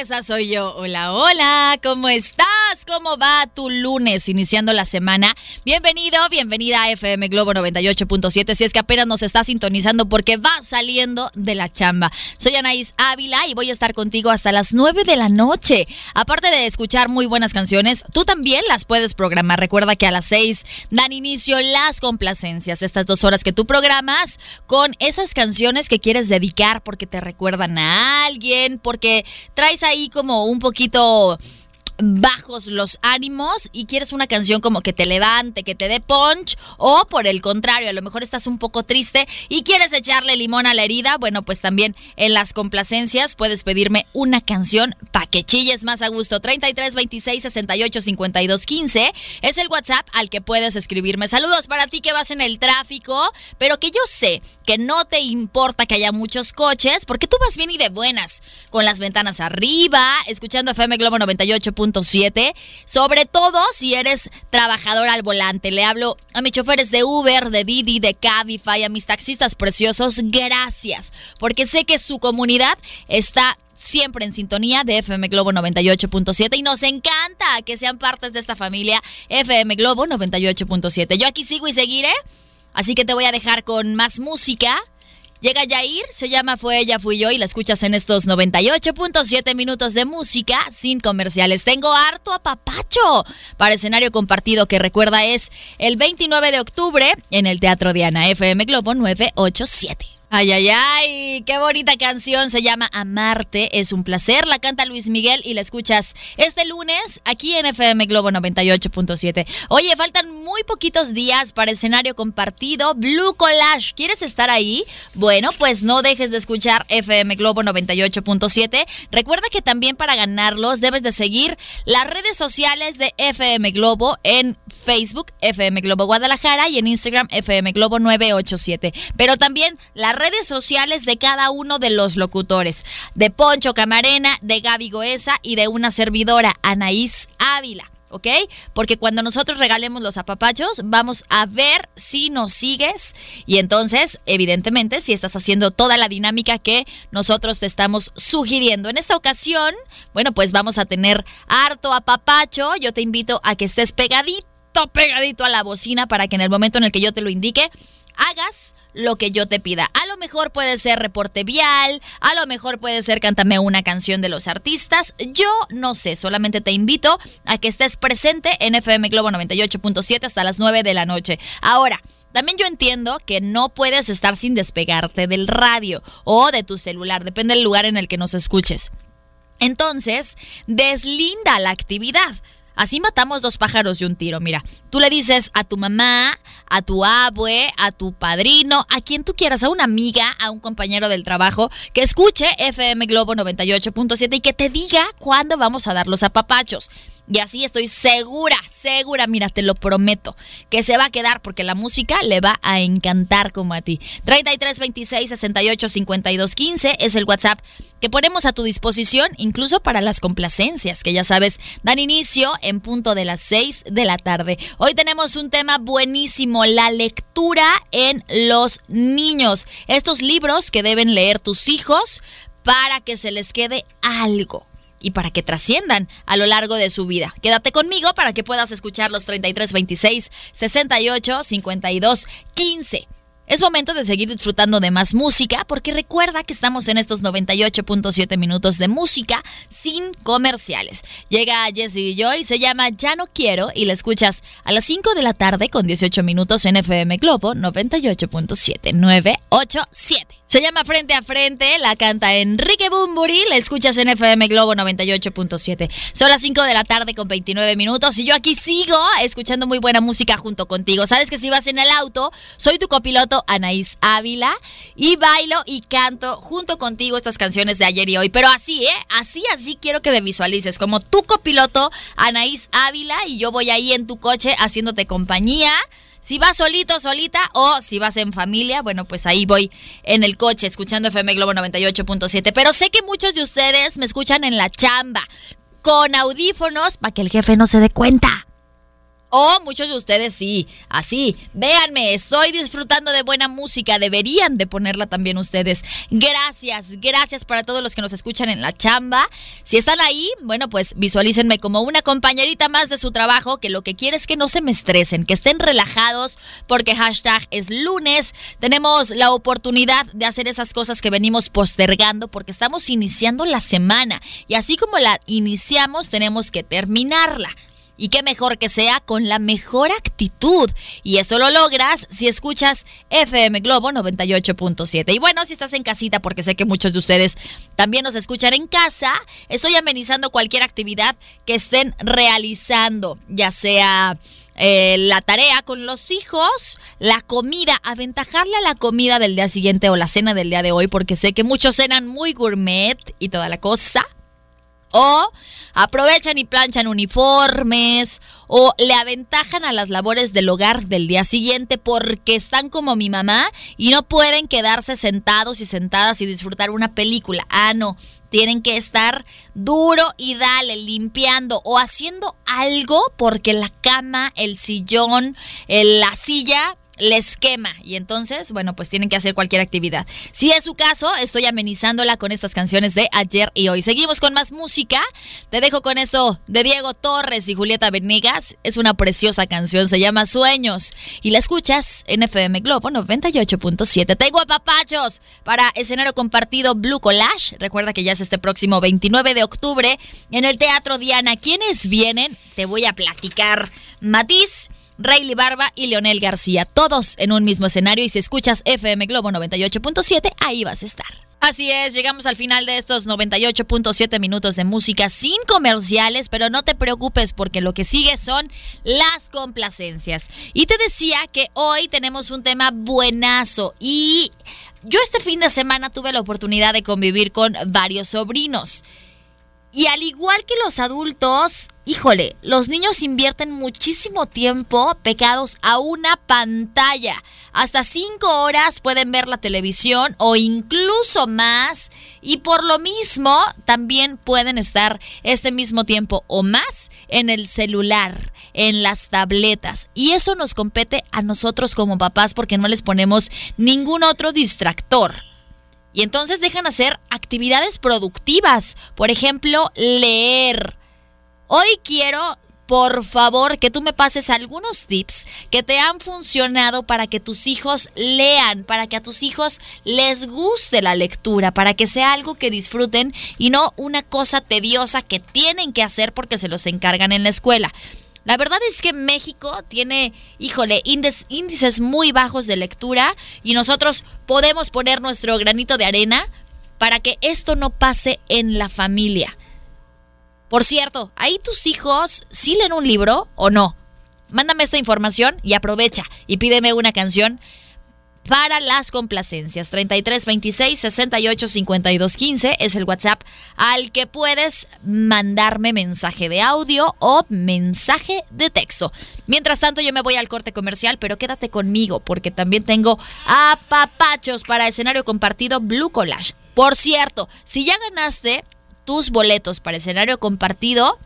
esa soy yo. Hola, hola, ¿cómo estás? ¿Cómo va tu lunes iniciando la semana? Bienvenido, bienvenida a FM Globo 98.7. Si es que apenas nos está sintonizando porque va saliendo de la chamba. Soy Anaís Ávila y voy a estar contigo hasta las 9 de la noche. Aparte de escuchar muy buenas canciones, tú también las puedes programar. Recuerda que a las 6 dan inicio las complacencias, estas dos horas que tú programas con esas canciones que quieres dedicar porque te recuerdan a alguien, porque traes ahí como un poquito bajos los ánimos y quieres una canción como que te levante, que te dé punch, o por el contrario, a lo mejor estás un poco triste y quieres echarle limón a la herida, bueno, pues también en las complacencias puedes pedirme una canción para que chilles más a gusto. 33 26 68 52 15 es el WhatsApp al que puedes escribirme. Saludos para ti que vas en el tráfico, pero que yo sé que no te importa que haya muchos coches, porque tú vas bien y de buenas, con las ventanas arriba, escuchando FM Globo 98 sobre todo si eres trabajador al volante. Le hablo a mis choferes de Uber, de Didi, de Cabify, a mis taxistas preciosos, gracias, porque sé que su comunidad está siempre en sintonía de FM Globo 98.7 y nos encanta que sean partes de esta familia FM Globo 98.7. Yo aquí sigo y seguiré, así que te voy a dejar con más música. Llega Yair, se llama Fue ella, fui yo y la escuchas en estos 98.7 minutos de música sin comerciales. Tengo harto a papacho para escenario compartido que recuerda es el 29 de octubre en el Teatro Diana FM Globo 987. Ay, ay, ay, qué bonita canción, se llama Amarte, es un placer, la canta Luis Miguel y la escuchas este lunes aquí en FM Globo 98.7. Oye, faltan muy poquitos días para escenario compartido Blue Collage, ¿quieres estar ahí? Bueno, pues no dejes de escuchar FM Globo 98.7. Recuerda que también para ganarlos debes de seguir las redes sociales de FM Globo en Facebook, FM Globo Guadalajara y en Instagram, FM Globo 987. Pero también la redes sociales de cada uno de los locutores, de Poncho Camarena, de Gaby Goesa y de una servidora, Anaís Ávila. ¿ok? Porque cuando nosotros regalemos los apapachos, vamos a ver si nos sigues y entonces, evidentemente, si estás haciendo toda la dinámica que nosotros te estamos sugiriendo. En esta ocasión, bueno, pues vamos a tener harto apapacho. Yo te invito a que estés pegadito, pegadito a la bocina para que en el momento en el que yo te lo indique, hagas lo que yo te pida. A lo mejor puede ser reporte vial, a lo mejor puede ser cántame una canción de los artistas. Yo no sé, solamente te invito a que estés presente en FM Globo 98.7 hasta las 9 de la noche. Ahora, también yo entiendo que no puedes estar sin despegarte del radio o de tu celular, depende del lugar en el que nos escuches. Entonces, deslinda la actividad. Así matamos dos pájaros de un tiro. Mira, tú le dices a tu mamá, a tu abue, a tu padrino, a quien tú quieras, a una amiga, a un compañero del trabajo, que escuche FM Globo 98.7 y que te diga cuándo vamos a dar los apapachos. Y así estoy segura, segura, mira, te lo prometo, que se va a quedar porque la música le va a encantar como a ti. 33 26 68 52 15 es el WhatsApp que ponemos a tu disposición, incluso para las complacencias, que ya sabes, dan inicio en punto de las 6 de la tarde. Hoy tenemos un tema buenísimo, la lectura en los niños. Estos libros que deben leer tus hijos para que se les quede algo y para que trasciendan a lo largo de su vida. Quédate conmigo para que puedas escuchar los 33 26 68 52 15. Es momento de seguir disfrutando de más música porque recuerda que estamos en estos 98.7 minutos de música sin comerciales. Llega Jessie Joy, se llama Ya no quiero y la escuchas a las 5 de la tarde con 18 minutos en FM Globo 98.7 987. Se llama Frente a Frente, la canta Enrique Bumburi, la escuchas en FM Globo 98.7. Son las 5 de la tarde con 29 minutos y yo aquí sigo escuchando muy buena música junto contigo. Sabes que si vas en el auto, soy tu copiloto Anaís Ávila y bailo y canto junto contigo estas canciones de ayer y hoy. Pero así, ¿eh? Así, así quiero que me visualices como tu copiloto Anaís Ávila y yo voy ahí en tu coche haciéndote compañía si vas solito, solita o si vas en familia, bueno, pues ahí voy en el coche escuchando FM Globo 98.7. Pero sé que muchos de ustedes me escuchan en la chamba con audífonos para que el jefe no se dé cuenta. O muchos de ustedes sí, así. Véanme, estoy disfrutando de buena música. Deberían de ponerla también ustedes. Gracias, gracias para todos los que nos escuchan en la chamba. Si están ahí, bueno, pues visualícenme como una compañerita más de su trabajo, que lo que quiere es que no se me estresen, que estén relajados, porque hashtag es lunes. Tenemos la oportunidad de hacer esas cosas que venimos postergando porque estamos iniciando la semana. Y así como la iniciamos, tenemos que terminarla. Y qué mejor que sea con la mejor actitud. Y eso lo logras si escuchas FM Globo 98.7. Y bueno, si estás en casita, porque sé que muchos de ustedes también nos escuchan en casa, estoy amenizando cualquier actividad que estén realizando, ya sea eh, la tarea con los hijos, la comida, aventajarle a la comida del día siguiente o la cena del día de hoy, porque sé que muchos cenan muy gourmet y toda la cosa. O aprovechan y planchan uniformes o le aventajan a las labores del hogar del día siguiente porque están como mi mamá y no pueden quedarse sentados y sentadas y disfrutar una película. Ah, no, tienen que estar duro y dale, limpiando o haciendo algo porque la cama, el sillón, la silla les quema y entonces, bueno, pues tienen que hacer cualquier actividad. Si es su caso, estoy amenizándola con estas canciones de ayer y hoy. Seguimos con más música. Te dejo con esto de Diego Torres y Julieta Venegas. Es una preciosa canción, se llama Sueños y la escuchas en FM Globo 98.7. Tengo papachos para escenario compartido Blue Collage. Recuerda que ya es este próximo 29 de octubre en el Teatro Diana. ¿Quiénes vienen? Te voy a platicar. Matiz. Rayleigh Barba y Leonel García, todos en un mismo escenario y si escuchas FM Globo 98.7, ahí vas a estar. Así es, llegamos al final de estos 98.7 minutos de música sin comerciales, pero no te preocupes porque lo que sigue son las complacencias. Y te decía que hoy tenemos un tema buenazo y yo este fin de semana tuve la oportunidad de convivir con varios sobrinos. Y al igual que los adultos, híjole, los niños invierten muchísimo tiempo pegados a una pantalla. Hasta cinco horas pueden ver la televisión o incluso más. Y por lo mismo, también pueden estar este mismo tiempo o más en el celular, en las tabletas. Y eso nos compete a nosotros como papás porque no les ponemos ningún otro distractor. Y entonces dejan hacer actividades productivas. Por ejemplo, leer. Hoy quiero, por favor, que tú me pases algunos tips que te han funcionado para que tus hijos lean, para que a tus hijos les guste la lectura, para que sea algo que disfruten y no una cosa tediosa que tienen que hacer porque se los encargan en la escuela. La verdad es que México tiene, híjole, índices muy bajos de lectura y nosotros podemos poner nuestro granito de arena para que esto no pase en la familia. Por cierto, ¿ahí tus hijos sí leen un libro o no? Mándame esta información y aprovecha y pídeme una canción para las complacencias. 33 26 68 52 15 es el WhatsApp al que puedes mandarme mensaje de audio o mensaje de texto. Mientras tanto, yo me voy al corte comercial, pero quédate conmigo porque también tengo a papachos para escenario compartido Blue Collage. Por cierto, si ya ganaste tus boletos para escenario compartido,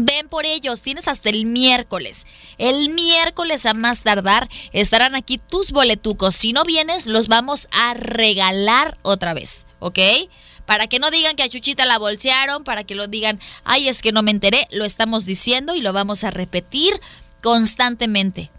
Ven por ellos, tienes hasta el miércoles. El miércoles a más tardar estarán aquí tus boletucos. Si no vienes, los vamos a regalar otra vez, ¿ok? Para que no digan que a Chuchita la bolsearon, para que lo digan, ay, es que no me enteré, lo estamos diciendo y lo vamos a repetir constantemente.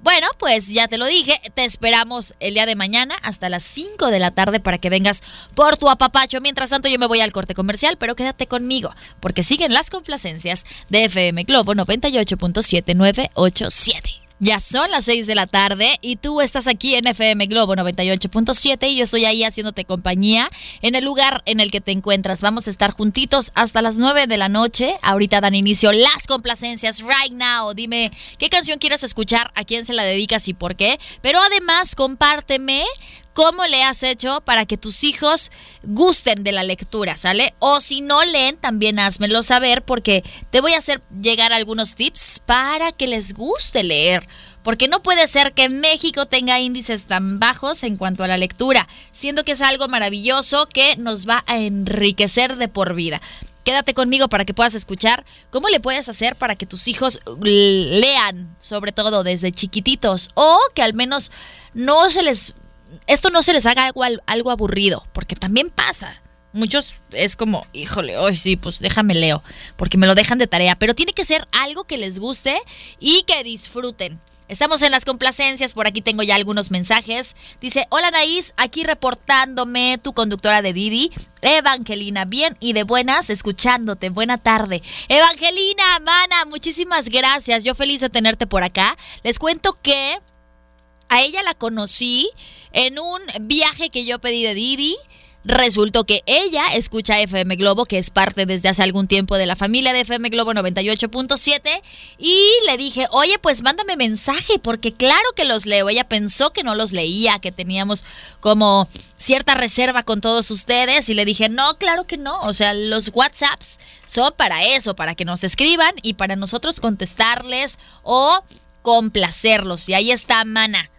Bueno, pues ya te lo dije, te esperamos el día de mañana hasta las 5 de la tarde para que vengas por tu apapacho. Mientras tanto yo me voy al corte comercial, pero quédate conmigo, porque siguen las complacencias de FM Globo 98.7987. Ya son las 6 de la tarde y tú estás aquí en FM Globo 98.7 y yo estoy ahí haciéndote compañía en el lugar en el que te encuentras. Vamos a estar juntitos hasta las 9 de la noche. Ahorita dan inicio las complacencias right now. Dime qué canción quieres escuchar, a quién se la dedicas y por qué. Pero además compárteme cómo le has hecho para que tus hijos gusten de la lectura, ¿sale? O si no leen, también házmelo saber porque te voy a hacer llegar algunos tips para que les guste leer. Porque no puede ser que México tenga índices tan bajos en cuanto a la lectura, siendo que es algo maravilloso que nos va a enriquecer de por vida. quédate conmigo para que puedas escuchar cómo le puedes hacer para que tus hijos lean, sobre todo desde chiquititos, o que al menos no se les, esto no se les haga algo, algo aburrido, porque también pasa. Muchos es como, híjole, hoy sí, pues déjame leo, porque me lo dejan de tarea, pero tiene que ser algo que les guste y que disfruten. Estamos en las complacencias, por aquí tengo ya algunos mensajes. Dice, hola Naís, aquí reportándome tu conductora de Didi, Evangelina, bien y de buenas, escuchándote, buena tarde. Evangelina, mana, muchísimas gracias, yo feliz de tenerte por acá. Les cuento que a ella la conocí en un viaje que yo pedí de Didi. Resultó que ella escucha FM Globo, que es parte desde hace algún tiempo de la familia de FM Globo 98.7, y le dije, oye, pues mándame mensaje, porque claro que los leo. Ella pensó que no los leía, que teníamos como cierta reserva con todos ustedes, y le dije, no, claro que no. O sea, los WhatsApps son para eso, para que nos escriban y para nosotros contestarles o complacerlos. Y ahí está, mana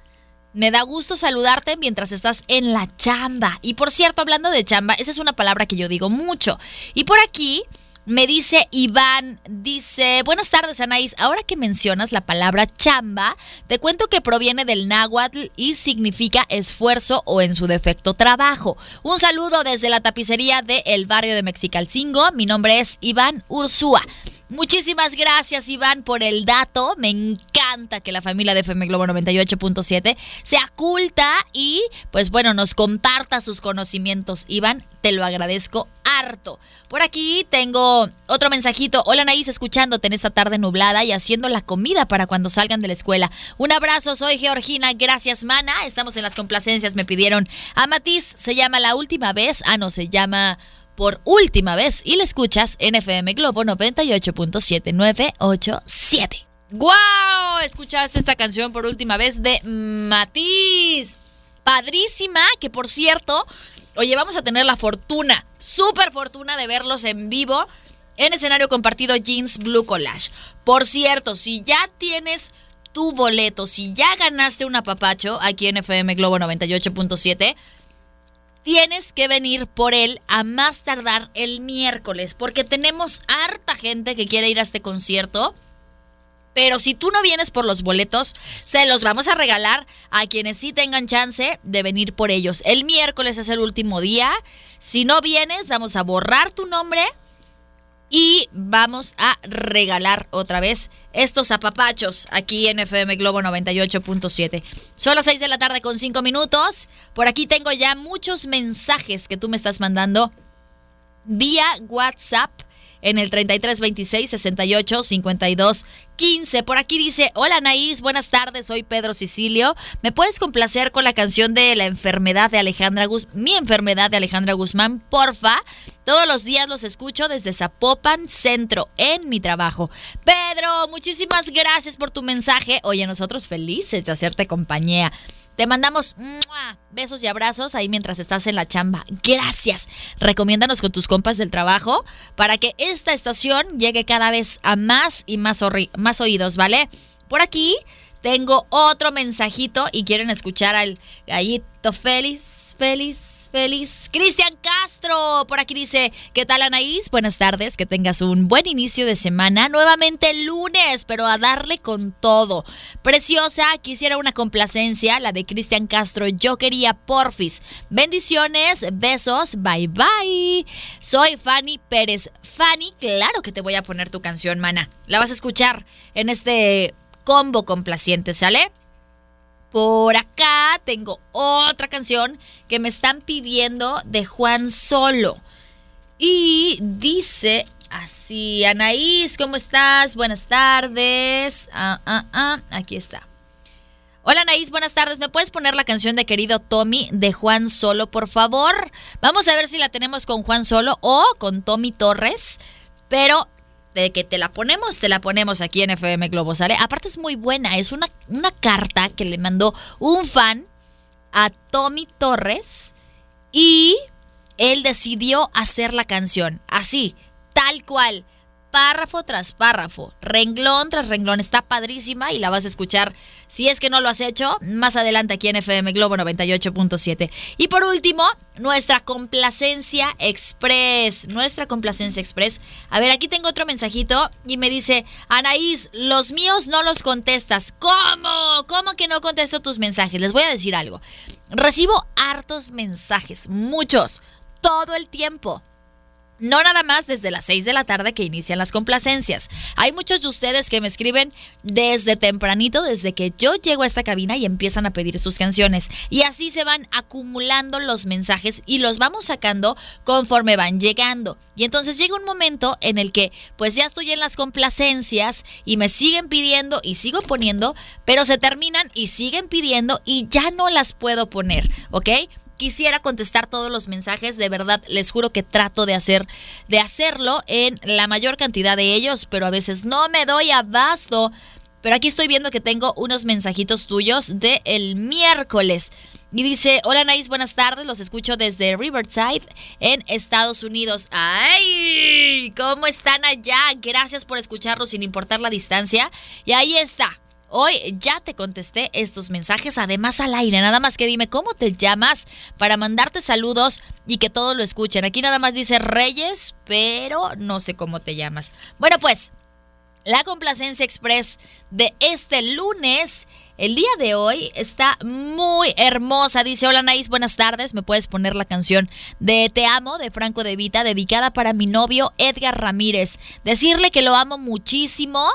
me da gusto saludarte mientras estás en la chamba. Y por cierto, hablando de chamba, esa es una palabra que yo digo mucho. Y por aquí me dice Iván, dice, buenas tardes Anaís, ahora que mencionas la palabra chamba, te cuento que proviene del náhuatl y significa esfuerzo o en su defecto trabajo. Un saludo desde la tapicería del el barrio de Mexicalcingo, mi nombre es Iván Ursúa. Muchísimas gracias, Iván, por el dato. Me encanta que la familia de FM Globo 98.7 sea culta y, pues bueno, nos comparta sus conocimientos. Iván, te lo agradezco harto. Por aquí tengo otro mensajito. Hola, Naís, escuchándote en esta tarde nublada y haciendo la comida para cuando salgan de la escuela. Un abrazo, soy Georgina. Gracias, mana. Estamos en las complacencias. Me pidieron a Matiz. Se llama La Última Vez. Ah, no, se llama por última vez y la escuchas en FM Globo 98.7987. ¡Guau! Escuchaste esta canción por última vez de Matiz. Padrísima, que por cierto, oye, vamos a tener la fortuna, súper fortuna de verlos en vivo en escenario compartido Jeans Blue Collage. Por cierto, si ya tienes tu boleto, si ya ganaste un apapacho aquí en FM Globo 98.7, tienes que venir por él a más tardar el miércoles, porque tenemos harta gente que quiere ir a este concierto. Pero si tú no vienes por los boletos, se los vamos a regalar a quienes sí tengan chance de venir por ellos. El miércoles es el último día. Si no vienes, vamos a borrar tu nombre y vamos a regalar otra vez estos apapachos aquí en FM Globo 98.7. Son las 6 de la tarde con 5 minutos. Por aquí tengo ya muchos mensajes que tú me estás mandando vía WhatsApp en el 33 26 68 52 15. Por aquí dice, hola Naís, buenas tardes, soy Pedro Sicilio. ¿Me puedes complacer con la canción de la enfermedad de Alejandra Guzmán? Mi enfermedad de Alejandra Guzmán, porfa. Todos los días los escucho desde Zapopan Centro, en mi trabajo. Pedro, muchísimas gracias por tu mensaje. Oye, nosotros felices de hacerte compañía. Te mandamos besos y abrazos ahí mientras estás en la chamba. Gracias. Recomiéndanos con tus compas del trabajo para que esta estación llegue cada vez a más y más, más oídos, ¿vale? Por aquí tengo otro mensajito y quieren escuchar al gallito feliz, feliz feliz. Cristian Castro, por aquí dice, ¿qué tal Anaís? Buenas tardes, que tengas un buen inicio de semana. Nuevamente el lunes, pero a darle con todo. Preciosa, quisiera una complacencia, la de Cristian Castro. Yo quería porfis. Bendiciones, besos, bye bye. Soy Fanny Pérez. Fanny, claro que te voy a poner tu canción, mana. La vas a escuchar en este combo complaciente, ¿sale? Por acá tengo otra canción que me están pidiendo de Juan Solo. Y dice así, Anaís, ¿cómo estás? Buenas tardes. Ah, ah, ah, aquí está. Hola Anaís, buenas tardes. ¿Me puedes poner la canción de querido Tommy de Juan Solo, por favor? Vamos a ver si la tenemos con Juan Solo o con Tommy Torres. Pero de que te la ponemos, te la ponemos aquí en FM Globo, ¿sale? Aparte es muy buena, es una, una carta que le mandó un fan a Tommy Torres y él decidió hacer la canción, así, tal cual, párrafo tras párrafo, renglón tras renglón. Está padrísima y la vas a escuchar si es que no lo has hecho más adelante aquí en FM Globo 98.7. Y por último, nuestra complacencia express. Nuestra complacencia express. A ver, aquí tengo otro mensajito y me dice, Anaís, los míos no los contestas. ¿Cómo? ¿Cómo que no contesto tus mensajes? Les voy a decir algo. Recibo hartos mensajes, muchos, todo el tiempo. No nada más desde las 6 de la tarde que inician las complacencias. Hay muchos de ustedes que me escriben desde tempranito, desde que yo llego a esta cabina y empiezan a pedir sus canciones. Y así se van acumulando los mensajes y los vamos sacando conforme van llegando. Y entonces llega un momento en el que pues ya estoy en las complacencias y me siguen pidiendo y sigo poniendo, pero se terminan y siguen pidiendo y ya no las puedo poner, ¿ok? Quisiera contestar todos los mensajes, de verdad les juro que trato de hacer de hacerlo en la mayor cantidad de ellos, pero a veces no me doy abasto. Pero aquí estoy viendo que tengo unos mensajitos tuyos de el miércoles. Y dice, hola Naís, buenas tardes, los escucho desde Riverside en Estados Unidos. ¡Ay! ¿Cómo están allá? Gracias por escucharlos sin importar la distancia. Y ahí está, Hoy ya te contesté estos mensajes, además al aire. Nada más que dime cómo te llamas para mandarte saludos y que todos lo escuchen. Aquí nada más dice Reyes, pero no sé cómo te llamas. Bueno, pues la complacencia express de este lunes. El día de hoy está muy hermosa. Dice, hola Naís, buenas tardes. ¿Me puedes poner la canción de Te amo de Franco de Vita, dedicada para mi novio Edgar Ramírez? Decirle que lo amo muchísimo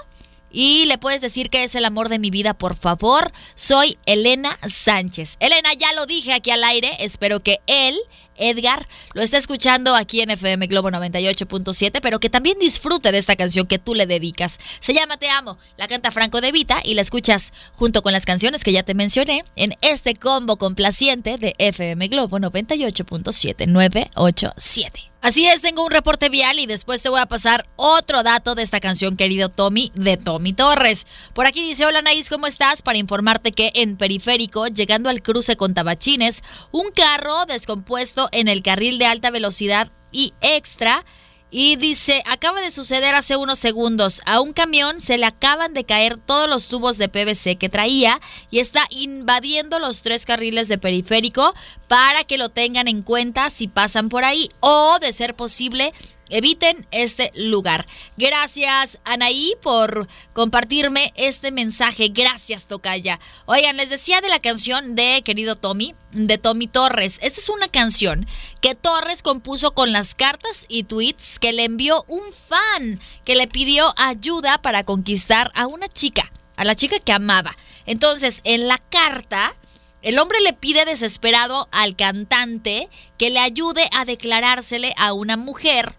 y le puedes decir que es el amor de mi vida, por favor. Soy Elena Sánchez. Elena, ya lo dije aquí al aire. Espero que él, Edgar, lo esté escuchando aquí en FM Globo 98.7, pero que también disfrute de esta canción que tú le dedicas. Se llama Te Amo. La canta Franco De Vita y la escuchas junto con las canciones que ya te mencioné en este combo complaciente de FM Globo 98.7 987. Así es, tengo un reporte vial y después te voy a pasar otro dato de esta canción, querido Tommy, de Tommy Torres. Por aquí dice, hola Naís, ¿cómo estás? Para informarte que en Periférico, llegando al cruce con Tabachines, un carro descompuesto en el carril de alta velocidad y extra y dice, acaba de suceder hace unos segundos, a un camión se le acaban de caer todos los tubos de PVC que traía y está invadiendo los tres carriles de periférico para que lo tengan en cuenta si pasan por ahí. O, de ser posible, eviten este lugar. Gracias, Anaí, por compartirme este mensaje. Gracias, Tocaya. Oigan, les decía de la canción de querido Tommy, de Tommy Torres. Esta es una canción que Torres compuso con las cartas y tweets que le envió un fan que le pidió ayuda para conquistar a una chica, a la chica que amaba. Entonces, en la carta... El hombre le pide desesperado al cantante que le ayude a declarársele a una mujer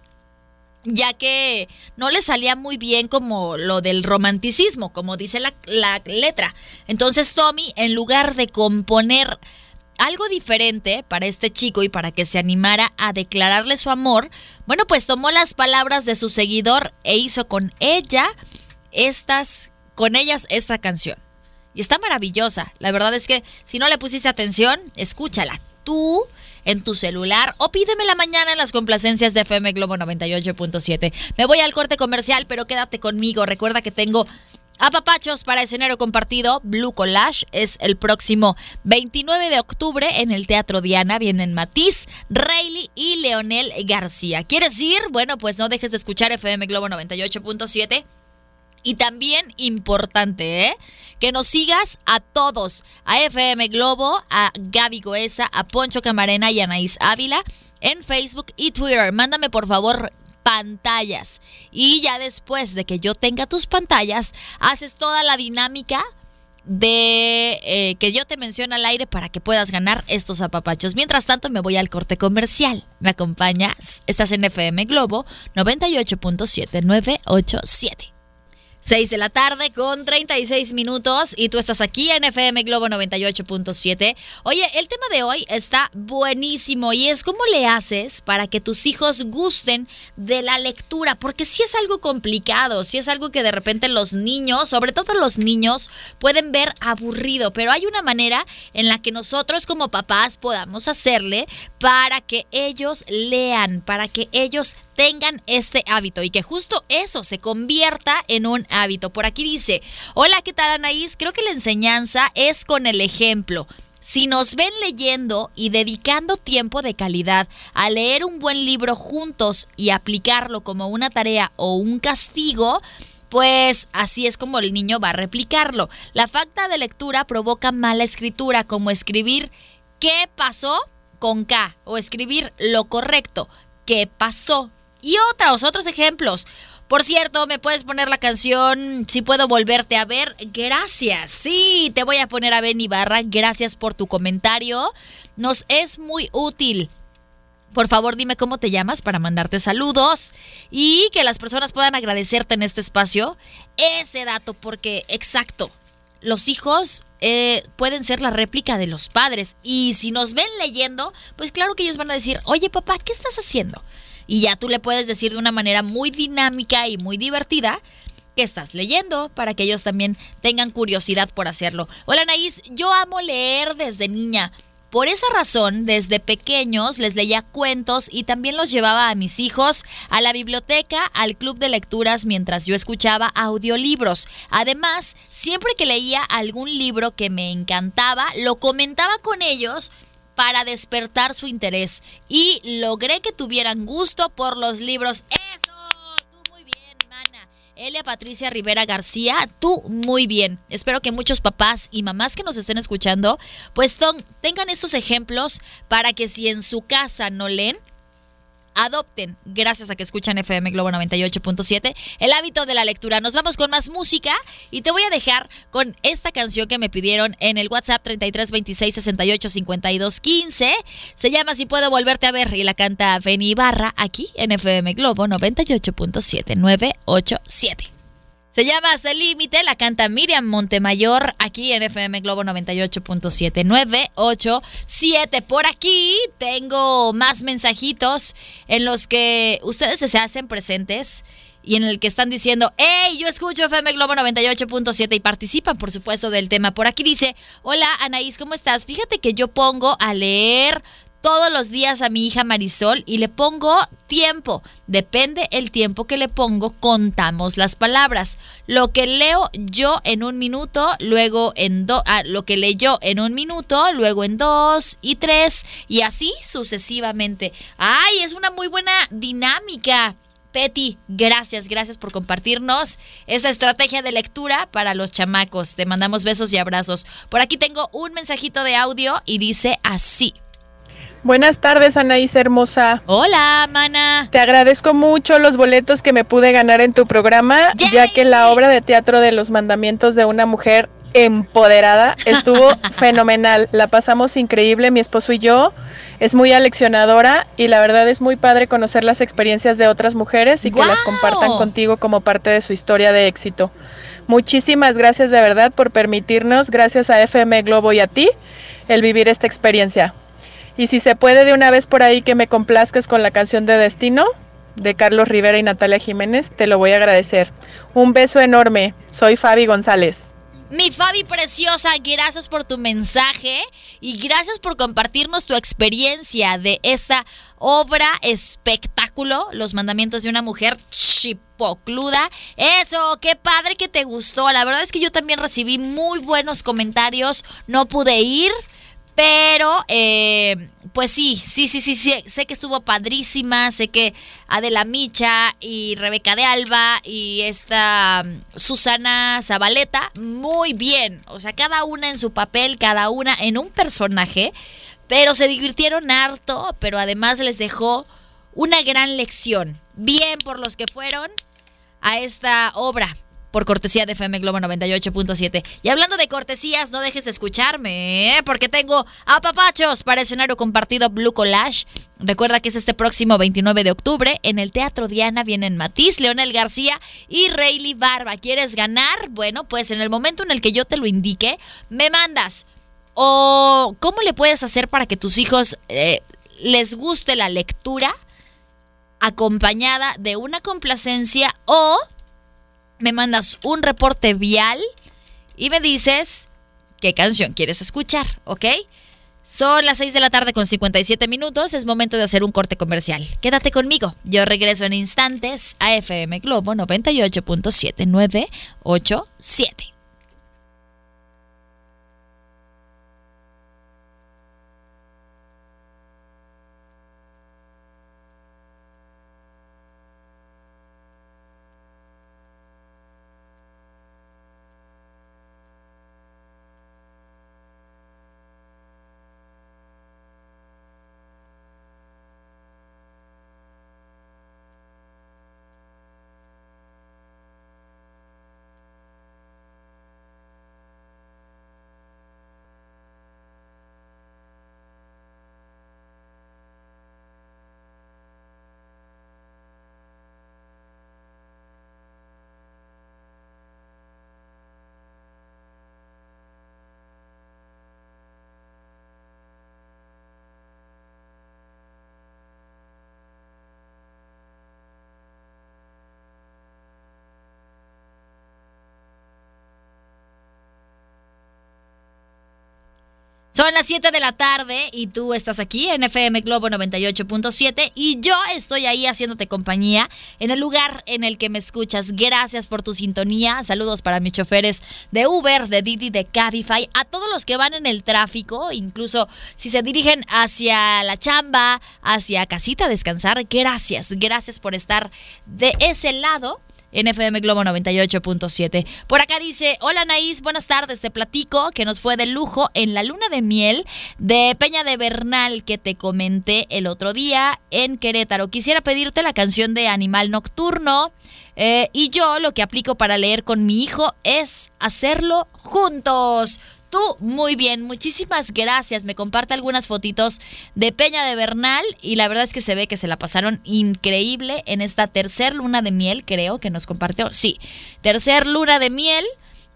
ya que no le salía muy bien como lo del romanticismo, como dice la, letra. Entonces Tommy, en lugar de componer algo diferente para este chico y para que se animara a declararle su amor, bueno, pues tomó las palabras de su seguidor e hizo con ella estas, con ellas esta canción. Y está maravillosa. La verdad es que si no le pusiste atención, escúchala. Tú en tu celular o pídeme la mañana en las complacencias de FM Globo 98.7. Me voy al corte comercial, pero quédate conmigo. Recuerda que tengo Apapachos para escenario compartido, Blue Collage es el próximo 29 de octubre en el Teatro Diana. Vienen Matiz, Rayleigh y Leonel García. ¿Quieres ir? Bueno, pues no dejes de escuchar FM Globo 98.7 y también importante, ¿eh? Que nos sigas a todos, a FM Globo, a Gaby Goesa, a Poncho Camarena y a Anaís Ávila en Facebook y Twitter. Mándame por favor pantallas. Y ya después de que yo tenga tus pantallas, haces toda la dinámica de eh, que yo te menciono al aire para que puedas ganar estos apapachos. Mientras tanto, me voy al corte comercial. ¿Me acompañas? Estás en FM Globo 98.7 987. 6 de la tarde con 36 minutos y tú estás aquí en FM Globo 98.7. Oye, el tema de hoy está buenísimo y es cómo le haces para que tus hijos gusten de la lectura, porque si es algo complicado, si es algo que de repente los niños, sobre todo los niños, pueden ver aburrido, pero hay una manera en la que nosotros como papás podamos hacerle para que ellos lean, para que ellos tengan este hábito y que justo eso se convierta en un hábito. Por aquí dice, hola, ¿qué tal Anaís? Creo que la enseñanza es con el ejemplo. Si nos ven leyendo y dedicando tiempo de calidad a leer un buen libro juntos y aplicarlo como una tarea o un castigo, pues así es como el niño va a replicarlo. La falta de lectura provoca mala escritura, como escribir ¿qué pasó? con K o escribir lo correcto, ¿qué pasó? Y otros, otros ejemplos. Por cierto, me puedes poner la canción Si puedo volverte a ver. Gracias. Sí, te voy a poner a Ben Ibarra. Gracias por tu comentario. Nos es muy útil. Por favor, dime cómo te llamas para mandarte saludos y que las personas puedan agradecerte en este espacio ese dato, porque exacto, los hijos eh, pueden ser la réplica de los padres y si nos ven leyendo, pues claro que ellos van a decir, oye papá, ¿qué estás haciendo? Y ya tú le puedes decir de una manera muy dinámica y muy divertida que estás leyendo para que ellos también tengan curiosidad por hacerlo. Hola Naís, yo amo leer desde niña. Por esa razón, desde pequeños les leía cuentos y también los llevaba a mis hijos a la biblioteca, al club de lecturas mientras yo escuchaba audiolibros. Además, siempre que leía algún libro que me encantaba, lo comentaba con ellos para despertar su interés y logré que tuvieran gusto por los libros. ¡Eso! Tú muy bien, mana. Elia Patricia Rivera García, tú muy bien. Espero que muchos papás y mamás que nos estén escuchando, pues tengan estos ejemplos para que si en su casa no leen, adopten, gracias a que escuchan FM Globo 98.7, el hábito de la lectura. Nos vamos con más música y te voy a dejar con esta canción que me pidieron en el WhatsApp 33 26 68 52 15. Se llama Si puedo volverte a ver y la canta Benny Barra aquí en FM Globo 98.7 987. Se llama Hasta el Límite, la canta Miriam Montemayor aquí en FM Globo 98.7, Por aquí tengo más mensajitos en los que ustedes se hacen presentes y en el que están diciendo, hey, yo escucho FM Globo 98.7 y participan, por supuesto, del tema. Por aquí dice, hola Anaís, ¿cómo estás? Fíjate que yo pongo a leer todos los días a mi hija Marisol y le pongo tiempo. Depende el tiempo que le pongo, contamos las palabras. Lo que leo yo en un minuto, luego en dos, ah, lo que leyó en un minuto, luego en dos y tres y así sucesivamente. ¡Ay! Es una muy buena dinámica. Petty, gracias, gracias por compartirnos esta estrategia de lectura para los chamacos. Te mandamos besos y abrazos. Por aquí tengo un mensajito de audio y dice así. Buenas tardes, Anaís hermosa. Hola, mana. Te agradezco mucho los boletos que me pude ganar en tu programa, ya que la obra de teatro de los mandamientos de una mujer empoderada estuvo fenomenal. La pasamos increíble, mi esposo y yo. Es muy aleccionadora y la verdad es muy padre conocer las experiencias de otras mujeres y que las compartan contigo como parte de su historia de éxito. Muchísimas gracias de verdad por permitirnos, gracias a FM Globo y a ti, el vivir esta experiencia. Y si se puede de una vez por ahí que me complazcas con la canción de Destino de Carlos Rivera y Natalia Jiménez, te lo voy a agradecer. Un beso enorme. Soy Fabi González. Mi Fabi preciosa, gracias por tu mensaje y gracias por compartirnos tu experiencia de esta obra espectáculo, Los mandamientos de una mujer chipocluda. Eso, qué padre que te gustó. La verdad es que yo también recibí muy buenos comentarios. No pude ir, pero, eh, pues sí, sí, sí, sí, sí, sé que estuvo padrísima, sé que Adela Micha y Rebeca de Alba y esta mm, Susana Zabaleta, muy bien, o sea, cada una en su papel, cada una en un personaje, pero se divirtieron harto, pero además les dejó una gran lección. Bien por los que fueron a esta obra por cortesía de FM Globo 98.7. Y hablando de cortesías, no dejes de escucharme, ¿eh? porque tengo a papachos para escenario compartido Blue Collage. Recuerda que es este próximo 29 de octubre en el Teatro Diana. Vienen Matiz, Leonel García y Rayleigh Barba. ¿Quieres ganar? Bueno, pues en el momento en el que yo te lo indique, me mandas. O cómo le puedes hacer para que tus hijos eh, les guste la lectura acompañada de una complacencia o me mandas un reporte vial y me dices qué canción quieres escuchar, ¿ok? Son las 6 de la tarde con 57 minutos. Es momento de hacer un corte comercial. Quédate conmigo. Yo regreso en instantes a FM Globo 98.7987. Son las 7 de la tarde y tú estás aquí en FM Globo 98.7 y yo estoy ahí haciéndote compañía en el lugar en el que me escuchas. Gracias por tu sintonía. Saludos para mis choferes de Uber, de Didi, de Cabify, a todos los que van en el tráfico, incluso si se dirigen hacia la chamba, hacia casita a descansar. Gracias, gracias por estar de ese lado NFM Globo 98.7. Por acá dice, hola Naís, buenas tardes, te platico que nos fue de lujo en la luna de miel de Peña de Bernal que te comenté el otro día en Querétaro. Quisiera pedirte la canción de Animal Nocturno. Eh, y yo lo que aplico para leer con mi hijo es hacerlo juntos muy bien, muchísimas gracias. Me comparte algunas fotitos de Peña de Bernal y la verdad es que se ve que se la pasaron increíble en esta tercer luna de miel, creo que nos compartió. Sí, tercer luna de miel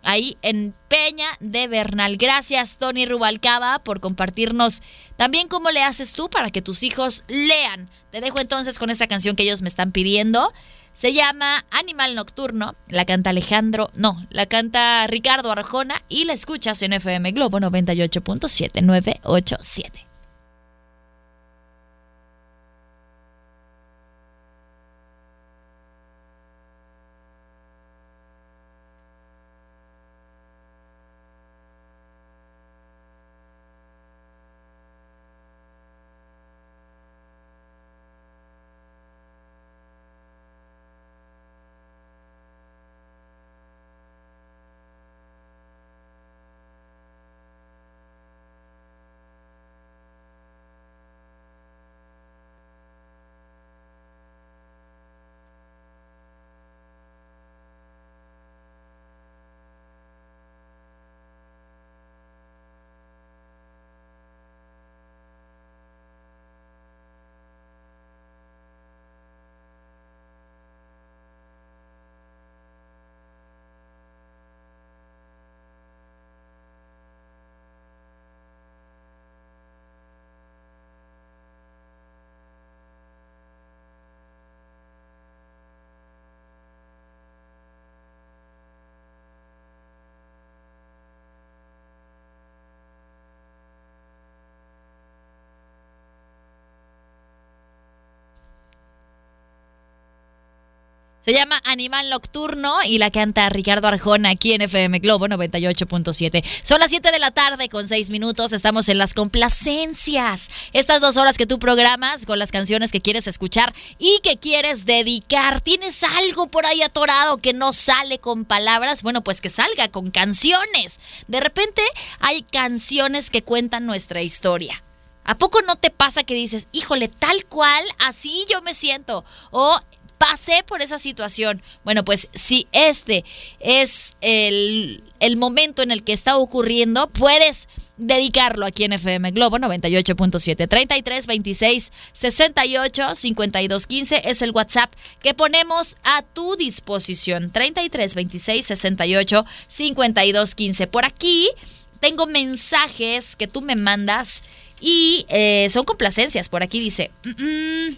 ahí en Peña de Bernal. Gracias, Tony Rubalcaba, por compartirnos también cómo le haces tú para que tus hijos lean. Te dejo entonces con esta canción que ellos me están pidiendo. Se llama Animal Nocturno, la canta Alejandro, no, la canta Ricardo Arjona y la escuchas en FM Globo 98.7987. Se llama Animal Nocturno y la canta Ricardo Arjona aquí en FM Globo 98.7. Son las 7 de la tarde con 6 minutos. Estamos en las complacencias. Estas dos horas que tú programas con las canciones que quieres escuchar y que quieres dedicar. ¿Tienes algo por ahí atorado que no sale con palabras? Bueno, pues que salga con canciones. De repente hay canciones que cuentan nuestra historia. ¿A poco no te pasa que dices, híjole, tal cual, así yo me siento? O pasé por esa situación. Bueno, pues si este es el, momento en el que está ocurriendo, puedes dedicarlo aquí en FM Globo 98.7 33 26 68 52 15 es el WhatsApp que ponemos a tu disposición. 33 26 68 52 15 por aquí tengo mensajes que tú me mandas y eh, son complacencias. Por aquí dice mm, mm,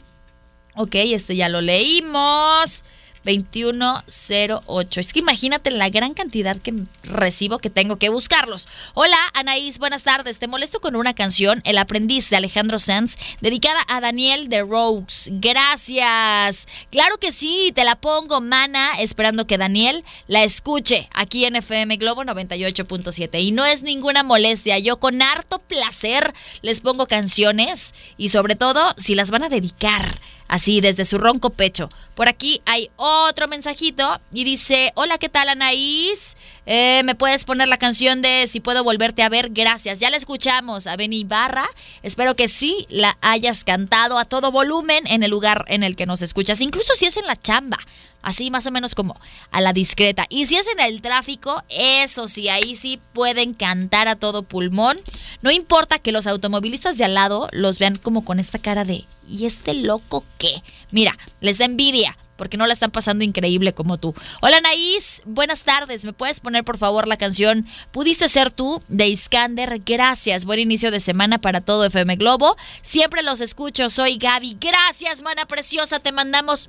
Ok, este ya lo leímos. 2108. Es que imagínate la gran cantidad que recibo que tengo que buscarlos. Hola, Anaís, buenas tardes. Te molesto con una canción, El aprendiz de Alejandro Sanz, dedicada a Daniel de Rogues. Gracias. Claro que sí, te la pongo, mana, esperando que Daniel la escuche aquí en FM Globo 98.7. Y no es ninguna molestia, yo con harto placer les pongo canciones y sobre todo si las van a dedicar así desde su ronco pecho. Por aquí hay otro mensajito y dice, hola, ¿qué tal Anaís? Eh, ¿Me puedes poner la canción de Si puedo volverte a ver? Gracias. Ya la escuchamos a Beni Barra. Espero que sí la hayas cantado a todo volumen en el lugar en el que nos escuchas, incluso si es en la chamba así más o menos como a la discreta. Y si es en el tráfico, eso sí, ahí sí pueden cantar a todo pulmón. No importa que los automovilistas de al lado los vean como con esta cara de ¿y este loco qué? Mira, les da envidia porque no la están pasando increíble como tú. Hola Naís, buenas tardes. ¿Me puedes poner por favor la canción Pudiste ser tú de Iskander? Gracias. Buen inicio de semana para todo FM Globo. Siempre los escucho. Soy Gaby. Gracias, mana preciosa. Te mandamos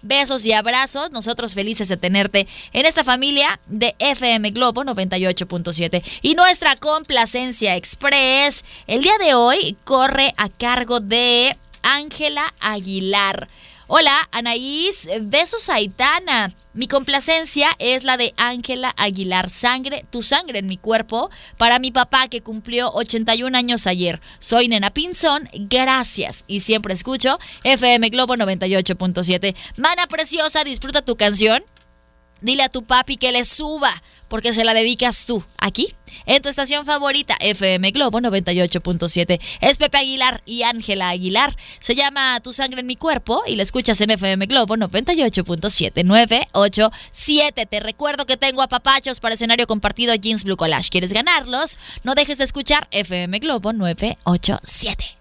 besos y abrazos. Nosotros felices de tenerte en esta familia de FM Globo 98.7. Y nuestra complacencia express el día de hoy corre a cargo de Ángela Aguilar. Hola, Anaís, besos Aitana. Mi complacencia es la de Ángela Aguilar, sangre, tu sangre en mi cuerpo, para mi papá que cumplió 81 años ayer. Soy Nena Pinzón, gracias. Y siempre escucho FM Globo 98.7. Mana preciosa, disfruta tu canción. Dile a tu papi que le suba, porque se la dedicas tú, aquí, en tu estación favorita, FM Globo 98.7. Es Pepe Aguilar y Ángela Aguilar. Se llama Tu sangre en mi cuerpo y la escuchas en FM Globo 98.7. 987. Te recuerdo que tengo a papachos para escenario compartido Jeans Blue Collage. ¿Quieres ganarlos? No dejes de escuchar FM Globo 987.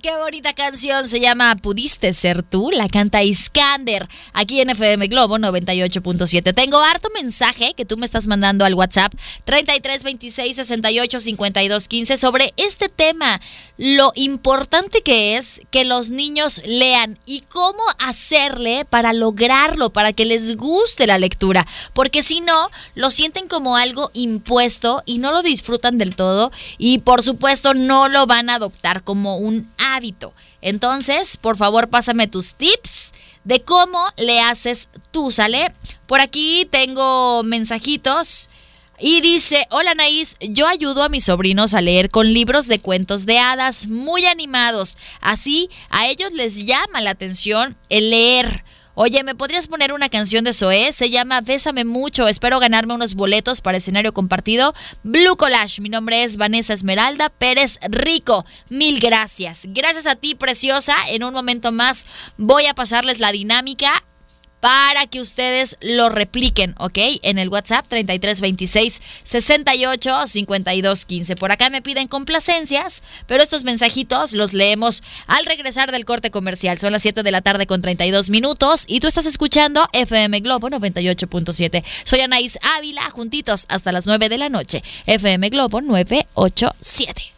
Qué bonita canción. Se llama Pudiste ser tú. La canta Iskander aquí en FM Globo 98.7. Tengo harto mensaje que tú me estás mandando al WhatsApp 33 26 68 52 15 sobre este tema. Lo importante que es que los niños lean y cómo hacerle para lograrlo, para que les guste la lectura. Porque si no, lo sienten como algo impuesto y no lo disfrutan del todo. Y por supuesto, no lo van a adoptar como un hábito. Entonces, por favor, pásame tus tips de cómo le haces tú, ¿sale? Por aquí tengo mensajitos. Y dice, hola Naís, yo ayudo a mis sobrinos a leer con libros de cuentos de hadas muy animados. Así a ellos les llama la atención el leer. Oye, ¿me podrías poner una canción de Zoé? Se llama Bésame mucho. Espero ganarme unos boletos para escenario compartido. Blue Collage. Mi nombre es Vanessa Esmeralda Pérez Rico. Mil gracias. Gracias a ti, preciosa. En un momento más voy a pasarles la dinámica para que ustedes lo repliquen, ¿ok? En el WhatsApp 3326 68 52 15. Por acá me piden complacencias, pero estos mensajitos los leemos al regresar del corte comercial. Son las 7 de la tarde con 32 minutos y tú estás escuchando FM Globo 98.7. Soy Anaís Ávila, juntitos hasta las 9 de la noche. FM Globo 987.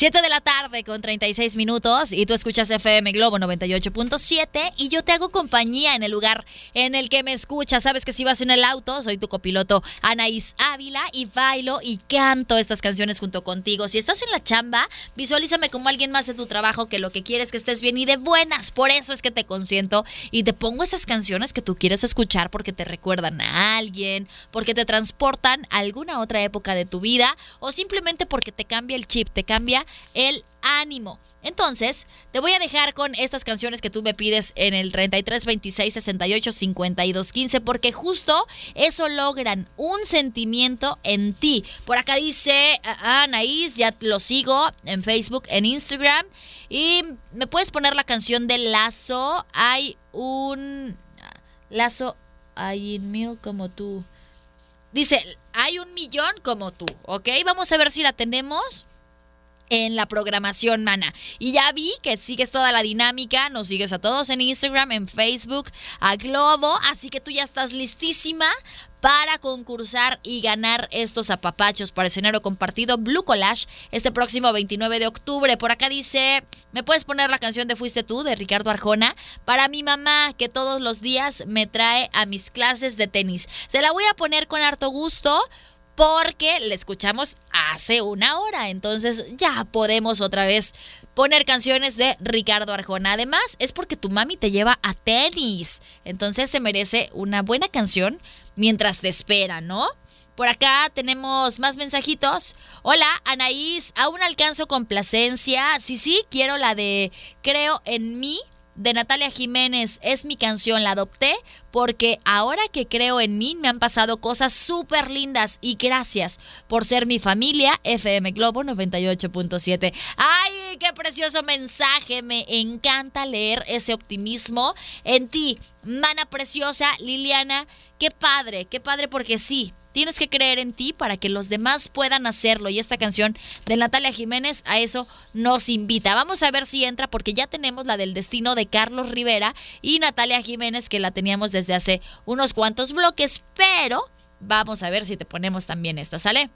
7 de la tarde con 36 minutos y tú escuchas FM Globo 98.7 y yo te hago compañía en el lugar en el que me escuchas. Sabes que si vas en el auto, soy tu copiloto Anaís Ávila y bailo y canto estas canciones junto contigo. Si estás en la chamba, visualízame como alguien más de tu trabajo que lo que quieres es que estés bien y de buenas. Por eso es que te consiento y te pongo esas canciones que tú quieres escuchar porque te recuerdan a alguien, porque te transportan a alguna otra época de tu vida o simplemente porque te cambia el chip, te cambia el ánimo. Entonces, te voy a dejar con estas canciones que tú me pides en el 33 26 68 52 15 porque justo eso logran un sentimiento en ti. Por acá dice ah, Anaís, ya lo sigo en Facebook, en Instagram y me puedes poner la canción de Lazo. Hay un Lazo, hay mil como tú. Dice, hay un millón como tú, ¿ok? Vamos a ver si la tenemos en la programación, mana. Y ya vi que sigues toda la dinámica, nos sigues a todos en Instagram, en Facebook, a Globo, así que tú ya estás listísima para concursar y ganar estos apapachos para escenario compartido Blue Collage este próximo 29 de octubre. Por acá dice, ¿me puedes poner la canción de Fuiste tú de Ricardo Arjona? Para mi mamá que todos los días me trae a mis clases de tenis. Te la voy a poner con harto gusto porque le escuchamos hace una hora. Entonces ya podemos otra vez poner canciones de Ricardo Arjona. Además, es porque tu mami te lleva a tenis. Entonces se merece una buena canción mientras te espera, ¿no? Por acá tenemos más mensajitos. Hola, Anaís, aún alcanzo complacencia. Sí, sí, quiero la de Creo en mí de Natalia Jiménez es mi canción, la adopté porque ahora que creo en mí me han pasado cosas súper lindas y gracias por ser mi familia FM Globo 98.7. ¡Ay, qué precioso mensaje! Me encanta leer ese optimismo en ti, mana preciosa Liliana. Qué padre, qué padre porque sí, Tienes que creer en ti para que los demás puedan hacerlo. Y esta canción de Natalia Jiménez a eso nos invita. Vamos a ver si entra porque ya tenemos la del destino de Carlos Rivera y Natalia Jiménez que la teníamos desde hace unos cuantos bloques. Pero vamos a ver si te ponemos también esta, ¿sale?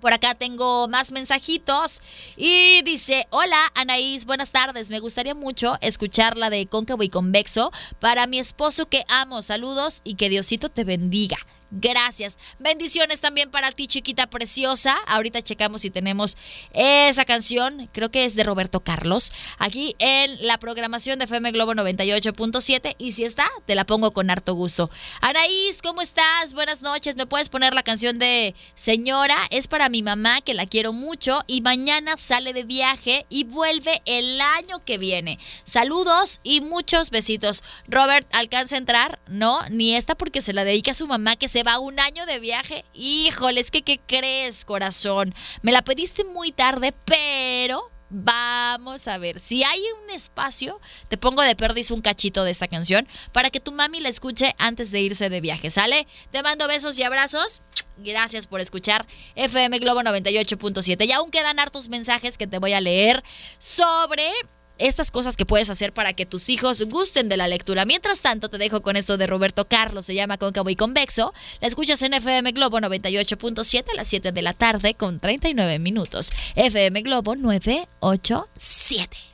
Por acá tengo más mensajitos y dice, hola Anaís, buenas tardes, me gustaría mucho escuchar la de Cóncavo y Convexo para mi esposo que amo, saludos y que Diosito te bendiga. Gracias. Bendiciones también para ti, chiquita preciosa. Ahorita checamos si tenemos esa canción. Creo que es de Roberto Carlos. Aquí en la programación de FM Globo 98.7. Y si está, te la pongo con harto gusto. Anaís, ¿cómo estás? Buenas noches. ¿Me puedes poner la canción de Señora? Es para mi mamá, que la quiero mucho. Y mañana sale de viaje y vuelve el año que viene. Saludos y muchos besitos. Robert, ¿alcanza a entrar? No, ni esta porque se la dedica a su mamá que se va un año de viaje. Híjole, es que ¿qué crees, corazón? Me la pediste muy tarde, pero Vamos a ver, si hay un espacio, te pongo de perdiz un cachito de esta canción para que tu mami la escuche antes de irse de viaje, ¿sale? Te mando besos y abrazos. Gracias por escuchar FM Globo 98.7. Y aún quedan hartos mensajes que te voy a leer sobre estas cosas que puedes hacer para que tus hijos gusten de la lectura. Mientras tanto, te dejo con esto de Roberto Carlos, se llama Cóncavo y Convexo. La escuchas en FM Globo 98.7 a las 7 de la tarde con 39 minutos. FM Globo 987.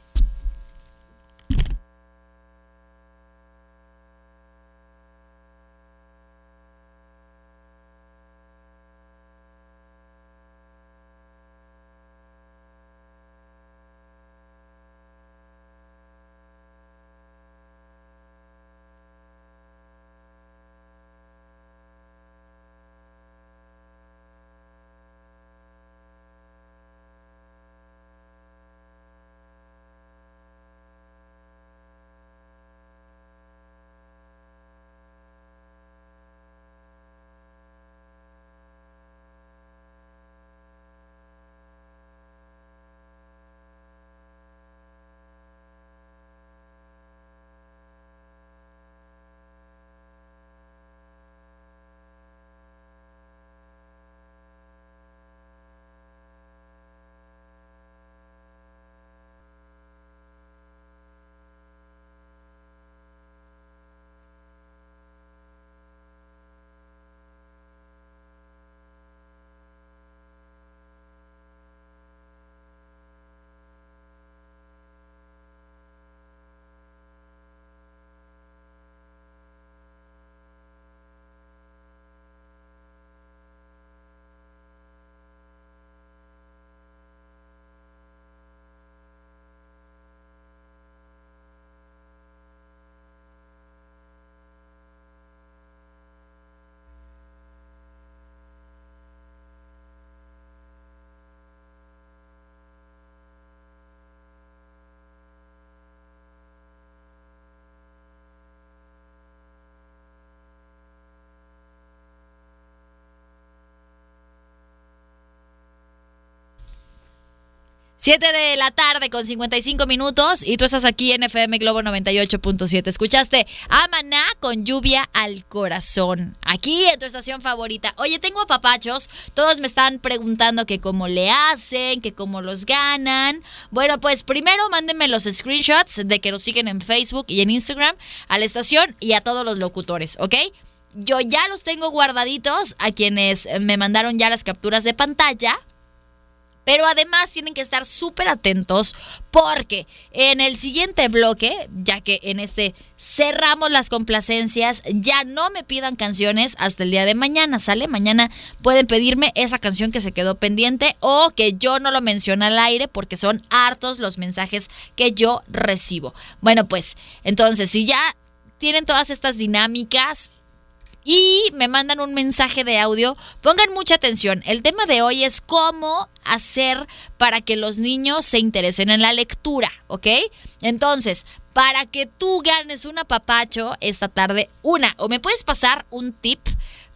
7 de la tarde con 55 minutos y tú estás aquí en FM Globo 98.7. Escuchaste a Maná con lluvia al corazón. Aquí en tu estación favorita. Oye, tengo a papachos. Todos me están preguntando que cómo le hacen, que cómo los ganan. Bueno, pues primero mándenme los screenshots de que nos siguen en Facebook y en Instagram a la estación y a todos los locutores, ¿ok? Yo ya los tengo guardaditos a quienes me mandaron ya las capturas de pantalla pero además tienen que estar súper atentos porque en el siguiente bloque, ya que en este cerramos las complacencias, ya no me pidan canciones hasta el día de mañana, ¿sale? Mañana pueden pedirme esa canción que se quedó pendiente o que yo no lo mencioné al aire porque son hartos los mensajes que yo recibo. Bueno, pues entonces si ya tienen todas estas dinámicas, y me mandan un mensaje de audio. Pongan mucha atención. El tema de hoy es cómo hacer para que los niños se interesen en la lectura, ¿ok? Entonces, para que tú ganes un apapacho esta tarde, una, o me puedes pasar un tip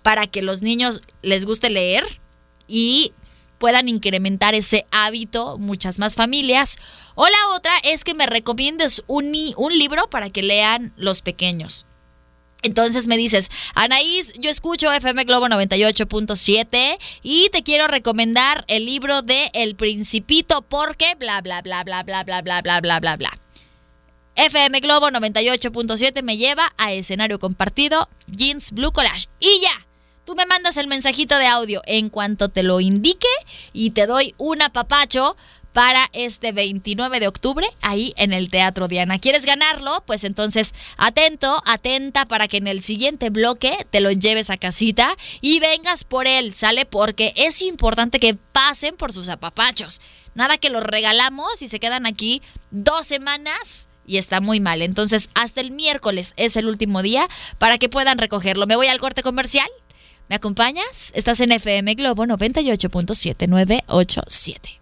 para que los niños les guste leer y puedan incrementar ese hábito muchas más familias. O la otra es que me recomiendes un, un libro para que lean los pequeños. Entonces me dices, Anaís, yo escucho FM Globo 98.7 y te quiero recomendar el libro de El Principito porque bla bla bla bla bla bla bla bla bla bla bla. FM Globo 98.7 me lleva a escenario compartido Jeans Blue Collage y ya. Tú me mandas el mensajito de audio en cuanto te lo indique y te doy un apapacho para este 29 de octubre ahí en el Teatro Diana. ¿Quieres ganarlo? Pues entonces atento, atenta para que en el siguiente bloque te lo lleves a casita y vengas por él, ¿sale? Porque es importante que pasen por sus apapachos. Nada que los regalamos y se quedan aquí dos semanas y está muy mal. Entonces, hasta el miércoles es el último día para que puedan recogerlo. Me voy al corte comercial. ¿Me acompañas? Estás en FM Globo 98.7987.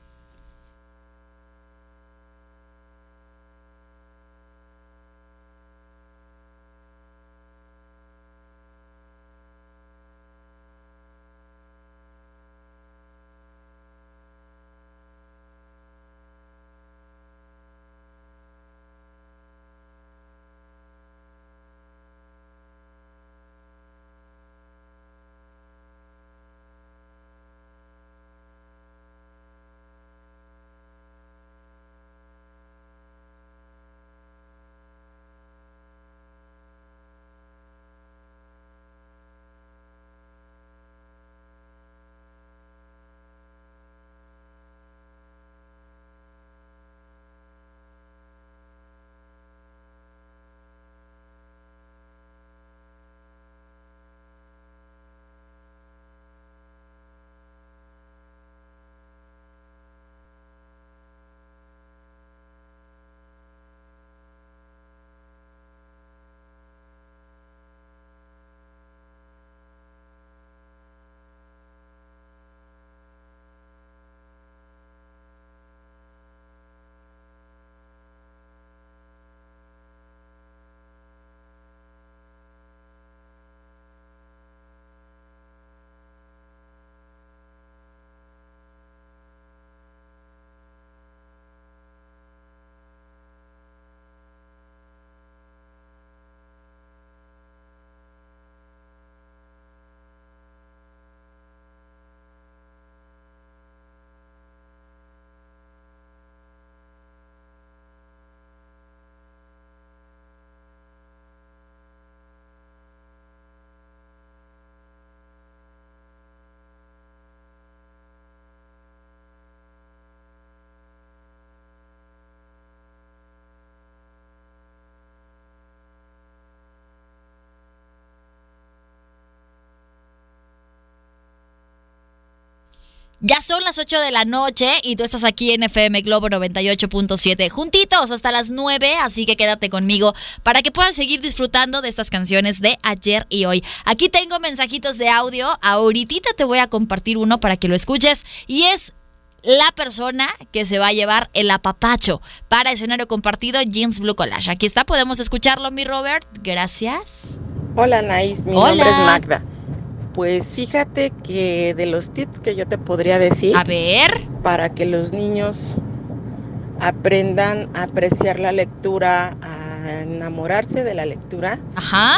Ya son las 8 de la noche y tú estás aquí en FM Globo 98.7, juntitos hasta las 9, así que quédate conmigo para que puedas seguir disfrutando de estas canciones de ayer y hoy. Aquí tengo mensajitos de audio, ahorita te voy a compartir uno para que lo escuches y es la persona que se va a llevar el apapacho para escenario compartido Jeans Blue Collage. Aquí está, podemos escucharlo, mi Robert. Gracias. Hola, Nice, mi nombre es Magda. Pues fíjate que de los tips que yo te podría decir. A ver. Para que los niños aprendan a apreciar la lectura, a enamorarse de la lectura,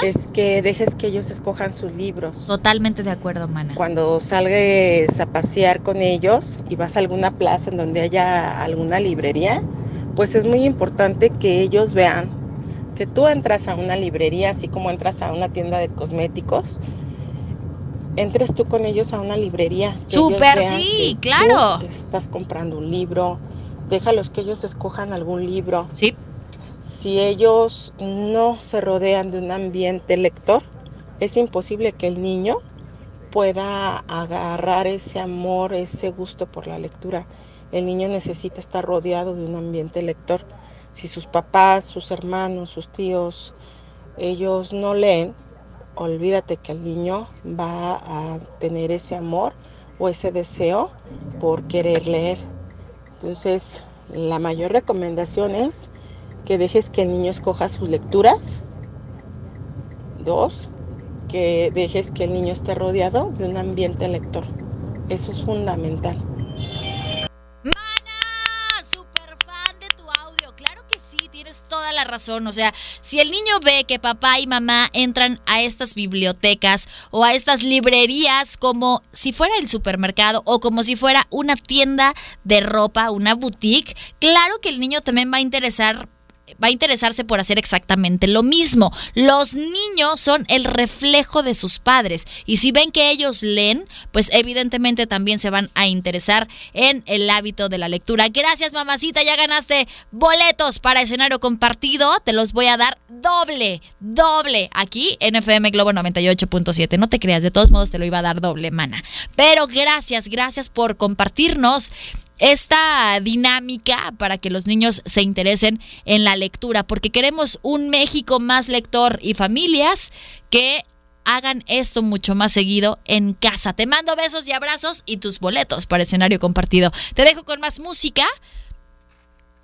es que dejes que ellos escojan sus libros. Totalmente de acuerdo, Mana. Cuando salgas a pasear con ellos y vas a alguna plaza en donde haya alguna librería, pues es muy importante que ellos vean que tú entras a una librería, así como entras a una tienda de cosméticos, entres tú con ellos a una librería. Súper, sí, claro. estás comprando un libro, déjalos que ellos escojan algún libro. Sí. Si ellos no se rodean de un ambiente lector, es imposible que el niño pueda agarrar ese amor, ese gusto por la lectura. El niño necesita estar rodeado de un ambiente lector. Si sus papás, sus hermanos, sus tíos, ellos no leen, olvídate que el niño va a tener ese amor o ese deseo por querer leer. Entonces, la mayor recomendación es que dejes que el niño escoja sus lecturas. Dos, que dejes que el niño esté rodeado de un ambiente lector. Eso es fundamental. Razón. O sea, si el niño ve que papá y mamá entran a estas bibliotecas o a estas librerías como si fuera el supermercado o como si fuera una tienda de ropa, una boutique, claro que el niño también va a interesar va a interesarse por hacer exactamente lo mismo. Los niños son el reflejo de sus padres y si ven que ellos leen, pues evidentemente también se van a interesar en el hábito de la lectura. Gracias mamacita, ya ganaste boletos para escenario compartido, te los voy a dar doble, doble aquí en FM Globo 98.7. No te creas, de todos modos te lo iba a dar doble, mana. Pero gracias, gracias por compartirnos esta dinámica para que los niños se interesen en la lectura, porque queremos un México más lector y familias que hagan esto mucho más seguido en casa. Te mando besos y abrazos y tus boletos para escenario compartido. Te dejo con más música.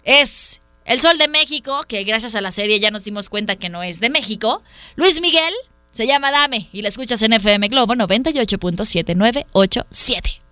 Es El Sol de México, que gracias a la serie ya nos dimos cuenta que no es de México. Luis Miguel se llama Dame y la escuchas en FM Globo 98.7987.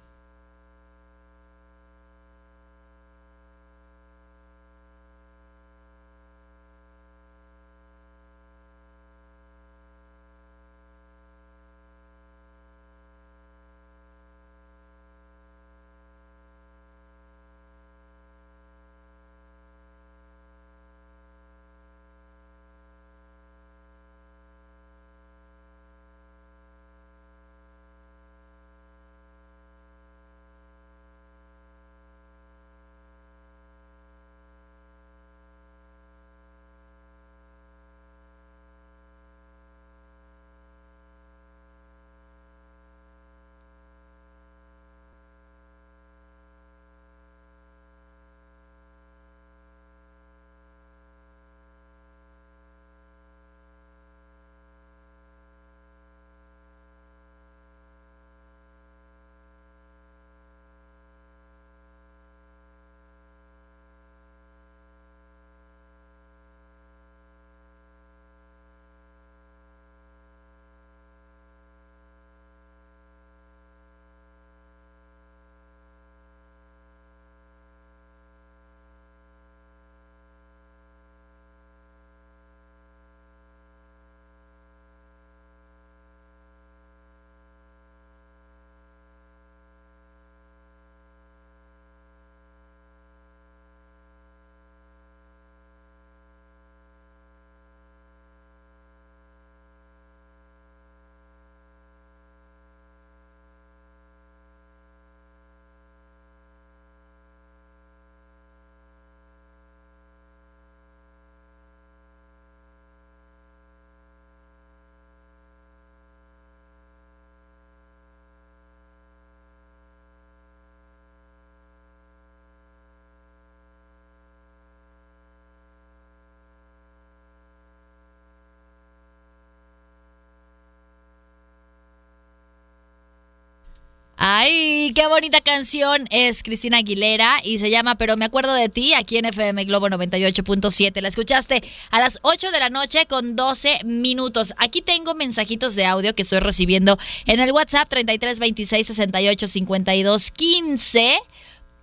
Ay, qué bonita canción es Cristina Aguilera y se llama Pero me acuerdo de ti aquí en FM Globo 98.7. La escuchaste a las 8 de la noche con 12 minutos. Aquí tengo mensajitos de audio que estoy recibiendo en el WhatsApp 33 26 68 52 15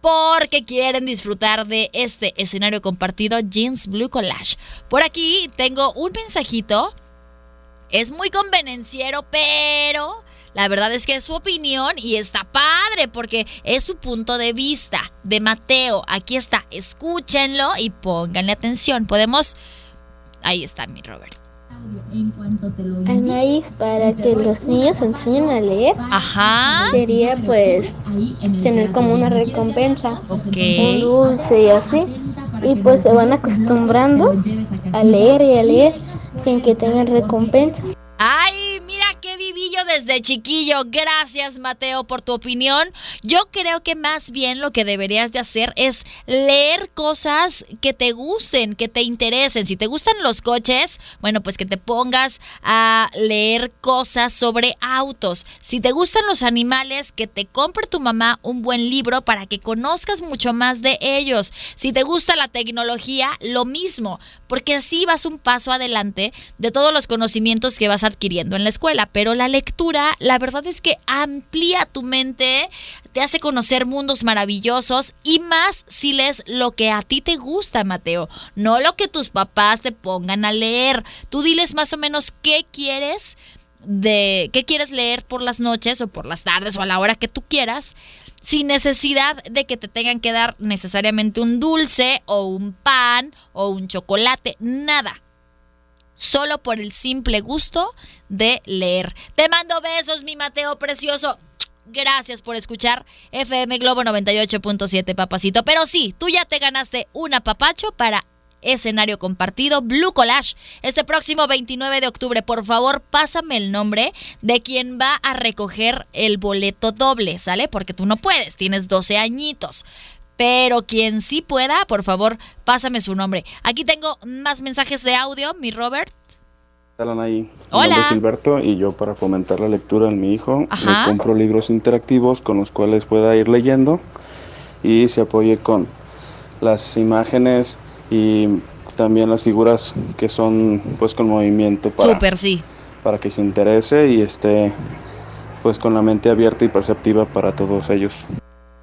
porque quieren disfrutar de este escenario compartido Jeans Blue Collage. Por aquí tengo un mensajito. Es muy convenenciero, pero la verdad es que es su opinión y está padre porque es su punto de vista de Mateo. Aquí está, escúchenlo y pónganle atención. Podemos... Ahí está mi Robert. Anaís, para que los niños enseñen a leer, Ajá. sería pues tener como una recompensa, Ok. un dulce y así, y pues se van acostumbrando a leer y a leer sin que tengan recompensa. Ay, mira qué viví yo desde chiquillo. Gracias, Mateo, por tu opinión. Yo creo que más bien lo que deberías de hacer es leer cosas que te gusten, que te interesen. Si te gustan los coches, bueno, pues que te pongas a leer cosas sobre autos. Si te gustan los animales, que te compre tu mamá un buen libro para que conozcas mucho más de ellos. Si te gusta la tecnología, lo mismo, porque así vas un paso adelante de todos los conocimientos que vas adquiriendo en la escuela. Pero la lectura la verdad es que amplía tu mente, te hace conocer mundos maravillosos y más si lees lo que a ti te gusta, Mateo, no lo que tus papás te pongan a leer. Tú diles más o menos qué quieres de qué quieres leer por las noches o por las tardes o a la hora que tú quieras, sin necesidad de que te tengan que dar necesariamente un dulce o un pan o un chocolate, nada. Solo por el simple gusto de leer. Te mando besos, mi Mateo precioso. Gracias por escuchar FM Globo 98.7, papacito. Pero sí, tú ya te ganaste un apapacho para escenario compartido Blue Collage este próximo 29 de octubre. Por favor, pásame el nombre de quien va a recoger el boleto doble, ¿sale? Porque tú no puedes, tienes 12 añitos. Pero quien sí pueda, por favor, pásame su nombre. Aquí tengo más mensajes de audio, mi Robert. Ahí. Hola. Mi Gilberto y yo para fomentar la lectura en mi hijo le compro libros interactivos con los cuales pueda ir leyendo y se apoye con las imágenes y también las figuras que son pues con movimiento para, Super, sí. para que se interese y esté pues con la mente abierta y perceptiva para todos ellos.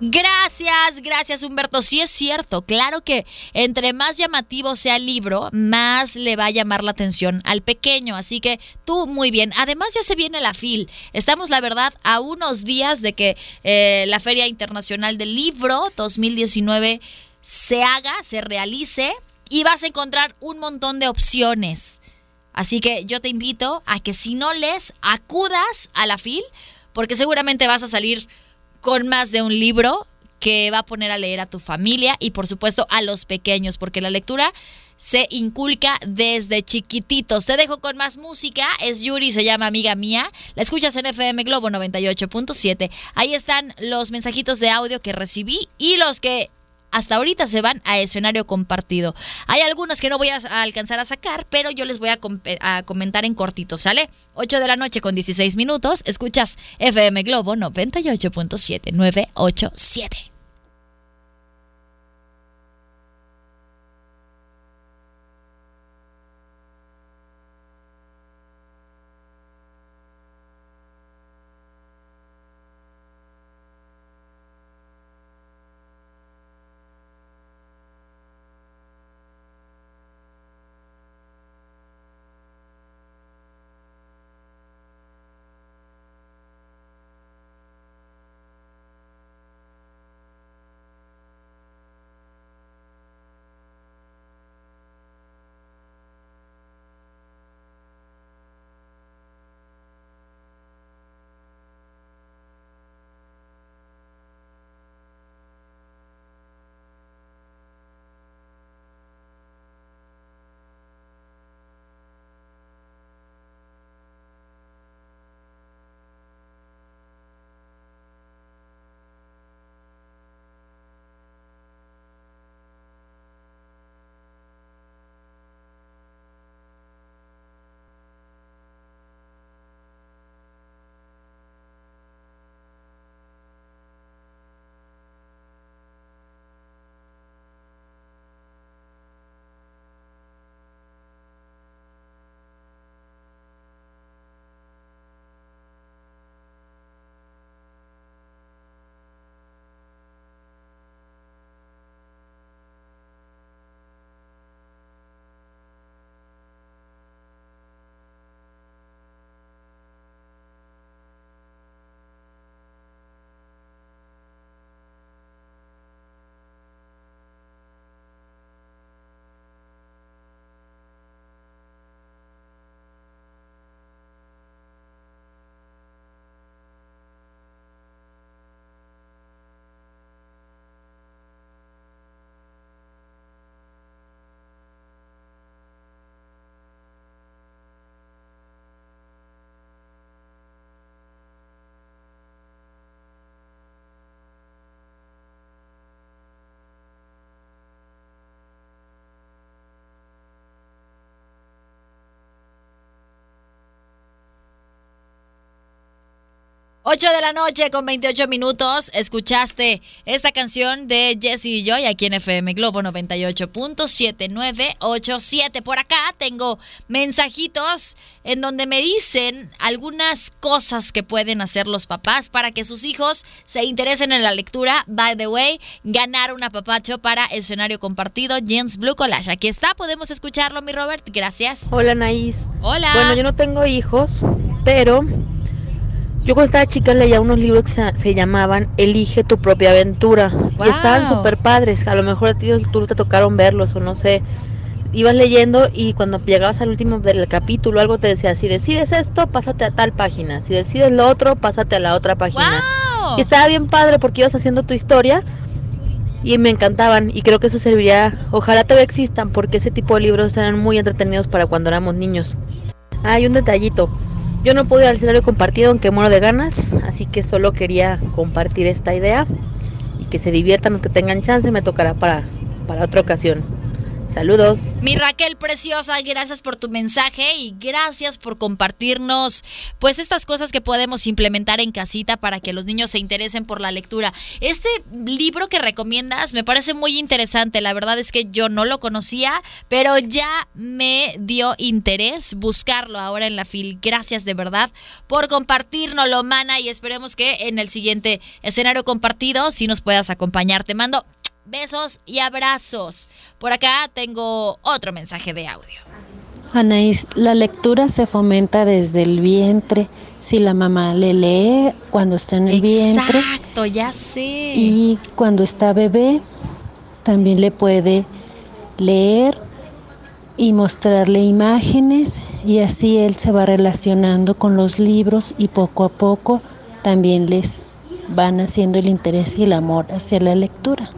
Gracias, gracias Humberto. Sí es cierto, claro que entre más llamativo sea el libro, más le va a llamar la atención al pequeño. Así que tú muy bien. Además ya se viene la FIL. Estamos, la verdad, a unos días de que eh, la Feria Internacional del Libro 2019 se haga, se realice y vas a encontrar un montón de opciones. Así que yo te invito a que si no lees, acudas a la FIL, porque seguramente vas a salir con más de un libro que va a poner a leer a tu familia y por supuesto a los pequeños, porque la lectura se inculca desde chiquititos. Te dejo con más música. Es Yuri, se llama amiga mía. La escuchas en FM Globo 98.7. Ahí están los mensajitos de audio que recibí y los que hasta ahorita se van a escenario compartido. Hay algunos que no voy a alcanzar a sacar, pero yo les voy a, a, comentar en cortito, ¿sale? 8 de la noche con 16 minutos. Escuchas FM Globo 98.7 987. 8 de la noche con 28 minutos. Escuchaste esta canción de Jesse y Joy aquí en FM Globo 98.7987. Por acá tengo mensajitos en donde me dicen algunas cosas que pueden hacer los papás para que sus hijos se interesen en la lectura. By the way, ganar un apapacho para escenario compartido Jens Blue Collage. Aquí está, podemos escucharlo, mi Robert. Gracias. Hola, Naís. Hola. Bueno, yo no tengo hijos, pero yo cuando estaba chica leía unos libros que se, llamaban Elige tu propia aventura. Y estaban súper padres. A lo mejor a ti tú te tocaron verlos o no sé. Ibas leyendo y cuando llegabas al último del capítulo algo te decía, si decides esto, pásate a tal página. Si decides lo otro, pásate a la otra página. Y estaba bien padre porque ibas haciendo tu historia y me encantaban y creo que eso serviría, ojalá todavía existan porque ese tipo de libros eran muy entretenidos para cuando éramos niños. Hay un detallito, yo no pude ir al escenario compartido, aunque muero de ganas, así que solo quería compartir esta idea y que se diviertan los que tengan chance, me tocará para, para otra ocasión. Saludos. Mi Raquel preciosa, gracias por tu mensaje y gracias por compartirnos pues estas cosas que podemos implementar en casita para que los niños se interesen por la lectura. Este libro que recomiendas me parece muy interesante, la verdad es que yo no lo conocía, pero ya me dio interés buscarlo ahora en la fil. Gracias de verdad por compartirnoslo, mana, y esperemos que en el siguiente escenario compartido si nos puedas acompañar. Te mando Besos y abrazos. Por acá tengo otro mensaje de audio. Anaís, la lectura se fomenta desde el vientre. Si la mamá le lee cuando está en el vientre. Exacto, ya sé. Y cuando está bebé, también le puede leer y mostrarle imágenes y así él se va relacionando con los libros y poco a poco también les van haciendo el interés y el amor hacia la lectura.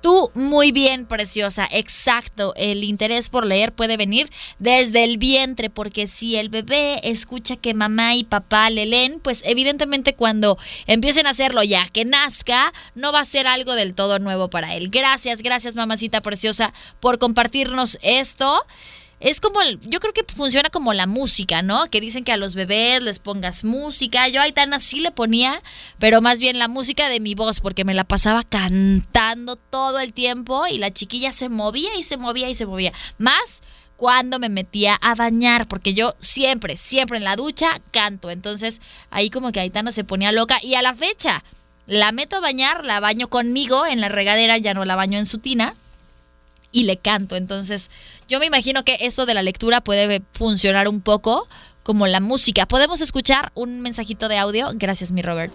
Tú muy bien, preciosa, exacto. El interés por leer puede venir desde el vientre, porque si el bebé escucha que mamá y papá le leen, pues evidentemente cuando empiecen a hacerlo ya que nazca, no va a ser algo del todo nuevo para él. Gracias, gracias mamacita preciosa por compartirnos esto es como, yo creo que funciona como la música, ¿no? Que dicen que a los bebés les pongas música. Yo a Aitana sí le ponía, pero más bien la música de mi voz, porque me la pasaba cantando todo el tiempo y la chiquilla se movía y se movía y se movía. Más cuando me metía a bañar, porque yo siempre, siempre en la ducha canto. Entonces ahí como que Aitana se ponía loca y a la fecha la meto a bañar, la baño conmigo en la regadera, ya no la baño en su tina y le canto. Entonces, yo me imagino que esto de la lectura puede funcionar un poco como la música. ¿Podemos escuchar un mensajito de audio? Gracias, mi Robert.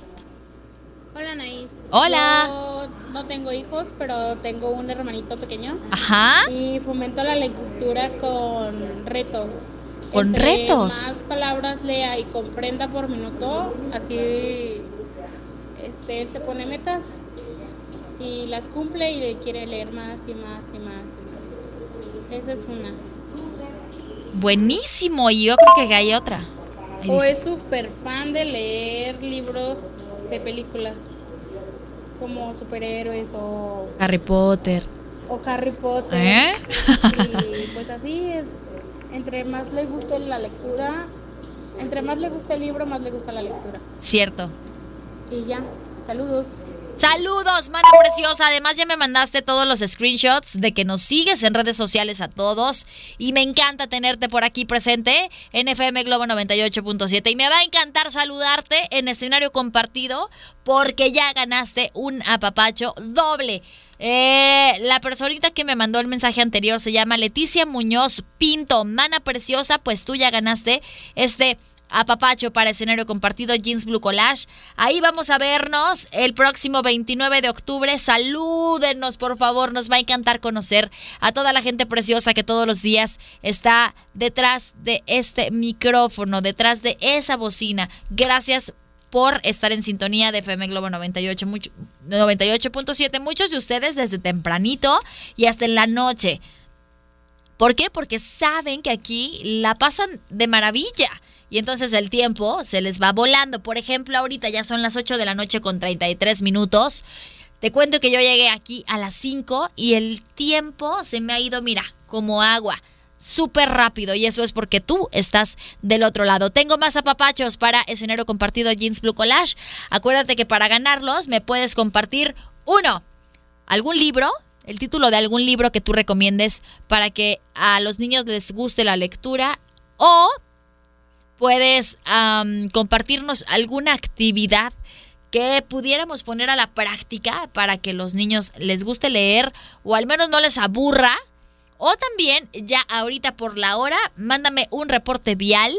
Hola, Naís. Hola. Yo no tengo hijos, pero tengo un hermanito pequeño. Ajá. Y fomento la lectura con retos. ¿Con retos? más palabras lea y comprenda por minuto, así este, él se pone metas y las cumple y quiere leer más y más y más y más. Esa es una. Buenísimo, y yo creo que hay otra. o es súper fan de leer libros de películas como superhéroes o Harry Potter. O Harry Potter. ¿Eh? Y pues así es. Entre más le guste la lectura, entre más le guste el libro, más le gusta la lectura. Cierto. Y ya, saludos. Saludos, mana preciosa. Además ya me mandaste todos los screenshots de que nos sigues en redes sociales a todos. Y me encanta tenerte por aquí presente en FM Globo 98.7. Y me va a encantar saludarte en escenario compartido porque ya ganaste un apapacho doble. Eh, la personita que me mandó el mensaje anterior se llama Leticia Muñoz Pinto. Mana preciosa, pues tú ya ganaste este a Papacho para escenario compartido Jeans Blue Collage. Ahí vamos a vernos el próximo 29 de octubre. Salúdenos, por favor. Nos va a encantar conocer a toda la gente preciosa que todos los días está detrás de este micrófono, detrás de esa bocina. Gracias por estar en sintonía de FM Globo 98, 98.7. Muchos de ustedes desde tempranito y hasta en la noche. ¿Por qué? Porque saben que aquí la pasan de maravilla y entonces el tiempo se les va volando. Por ejemplo, ahorita ya son las 8 de la noche con 33 minutos. Te cuento que yo llegué aquí a las 5 y el tiempo se me ha ido, mira, como agua. súper rápido y eso es porque tú estás del otro lado. Tengo más apapachos para escenario compartido Jeans Blue Collage. Acuérdate que para ganarlos me puedes compartir uno, algún libro, el título de algún libro que tú recomiendes para que a los niños les guste la lectura o puedes compartirnos alguna actividad que pudiéramos poner a la práctica para que los niños les guste leer o al menos no les aburra o también, ya ahorita por la hora, mándame un reporte vial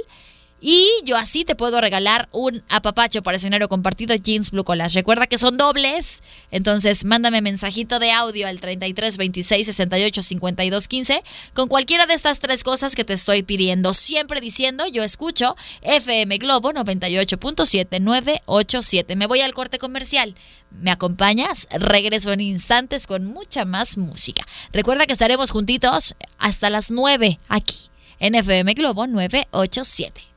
y yo así te puedo regalar un apapacho para escenario compartido Jeans Blue Collage. Recuerda que son dobles, entonces mándame mensajito de audio al 33 26 68 52 15 con cualquiera de estas tres cosas que te estoy pidiendo. Siempre diciendo, yo escucho FM Globo 98.7 987. Me voy al corte comercial. ¿Me acompañas? Regreso en instantes con mucha más música. Recuerda que estaremos juntitos hasta las 9 aquí en FM Globo 987.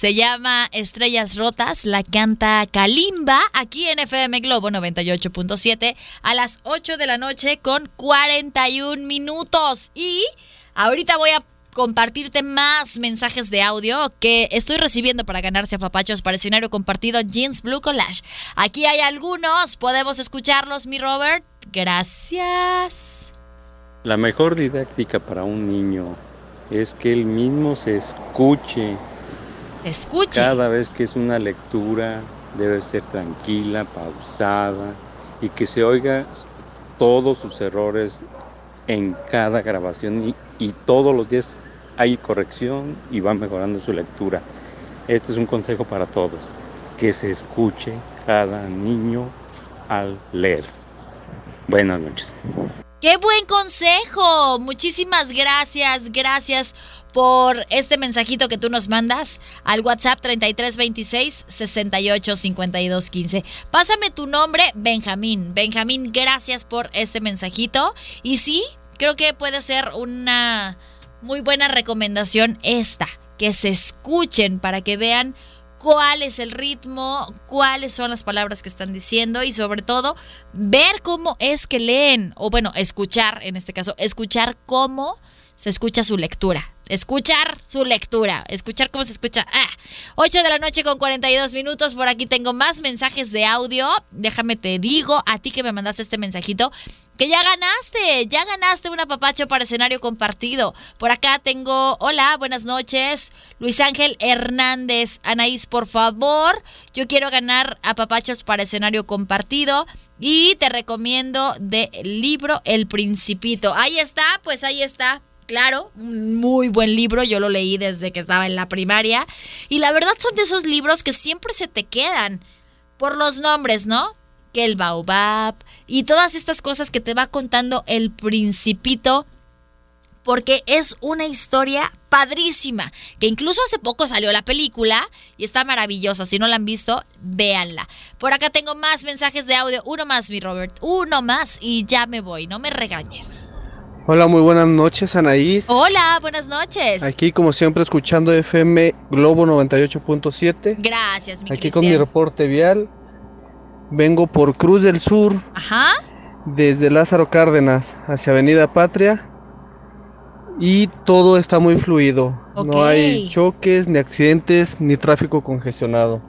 Se llama Estrellas Rotas, la canta Kalimba aquí en FM Globo 98.7 a las 8 de la noche con 41 minutos. Y ahorita voy a compartirte más mensajes de audio que estoy recibiendo para ganarse a papachos para escenario compartido Jeans Blue Collage. Aquí hay algunos, podemos escucharlos, mi Robert. Gracias. La mejor didáctica para un niño es que él mismo se escuche se. Cada vez que es una lectura debe ser tranquila, pausada y que se oiga todos sus errores en cada grabación y, y todos los días hay corrección y va mejorando su lectura. Este es un consejo para todos, que se escuche cada niño al leer. Buenas noches. ¡Qué buen consejo! Muchísimas gracias, gracias por este mensajito que tú nos mandas al WhatsApp 3326 68 52 15. Pásame tu nombre, Benjamín. Benjamín, gracias por este mensajito. Y sí, creo que puede ser una muy buena recomendación esta, que se escuchen para que vean cuál es el ritmo, cuáles son las palabras que están diciendo y sobre todo ver cómo es que leen, o bueno, escuchar, en este caso, escuchar cómo se escucha su lectura escuchar su lectura, escuchar cómo se escucha. Ah, 8 de la noche con 42 minutos, por aquí tengo más mensajes de audio. Déjame te digo a ti que me mandaste este mensajito que ya ganaste, ya ganaste un apapacho para escenario compartido. Por acá tengo, hola, buenas noches, Luis Ángel Hernández. Anaís, por favor, yo quiero ganar apapachos para escenario compartido. Y te recomiendo del libro El Principito. Ahí está, pues ahí está claro, un muy buen libro, yo lo leí desde que estaba en la primaria y la verdad son de esos libros que siempre se te quedan por los nombres, ¿no? Que el baobab y todas estas cosas que te va contando el principito porque es una historia padrísima, que incluso hace poco salió la película y está maravillosa. Si no la han visto, véanla. Por acá tengo más mensajes de audio. Uno más, mi Robert. Uno más y ya me voy. No me regañes. Hola, muy buenas noches, Anaís. Hola, buenas noches. Aquí, como siempre, escuchando FM Globo 98.7. Gracias, mi Aquí con mi reporte vial. Vengo por Cruz del Sur. Ajá. Desde Lázaro Cárdenas hacia Avenida Patria y todo está muy fluido. No hay choques, ni accidentes, ni tráfico congestionado.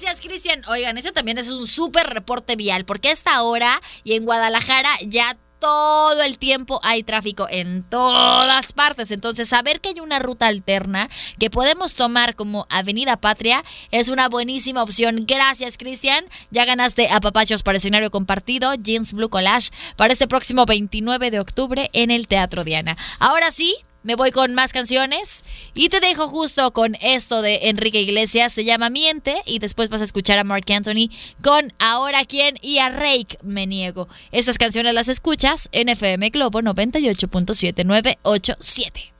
Gracias, Cristian. Oigan, ese también es un súper reporte vial, porque a esta hora y en Guadalajara ya todo el tiempo hay tráfico en todas partes. Entonces, saber que hay una ruta alterna que podemos tomar como Avenida Patria es una buenísima opción. Gracias, Cristian. Ya ganaste a Papachos para escenario compartido, Jeans Blue Collage, para este próximo 29 de octubre en el Teatro Diana. Ahora sí, me voy con más canciones y te dejo justo con esto de Enrique Iglesias, se llama Miente y después vas a escuchar a Mark Anthony con Ahora quién y a Rake Me Niego. Estas canciones las escuchas en FM Globo 98.7987.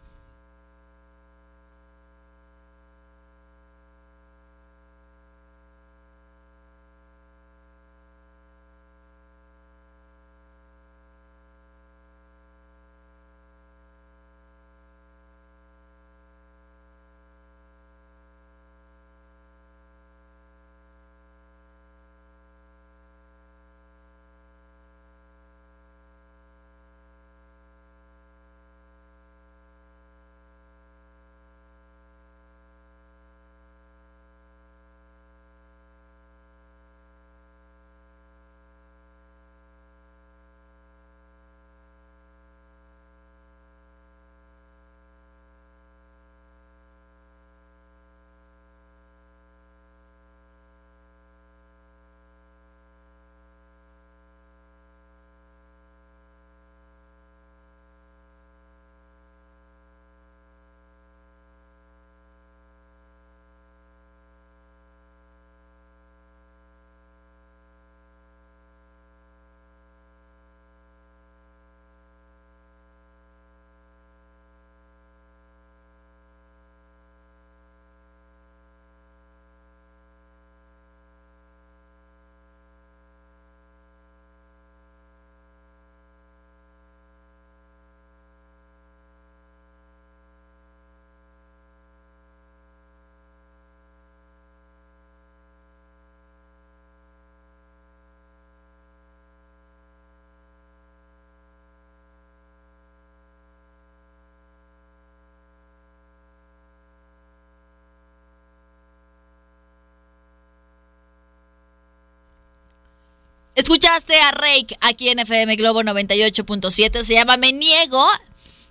Escuchaste a Rake aquí en FM Globo 98.7, se llama Me Niego.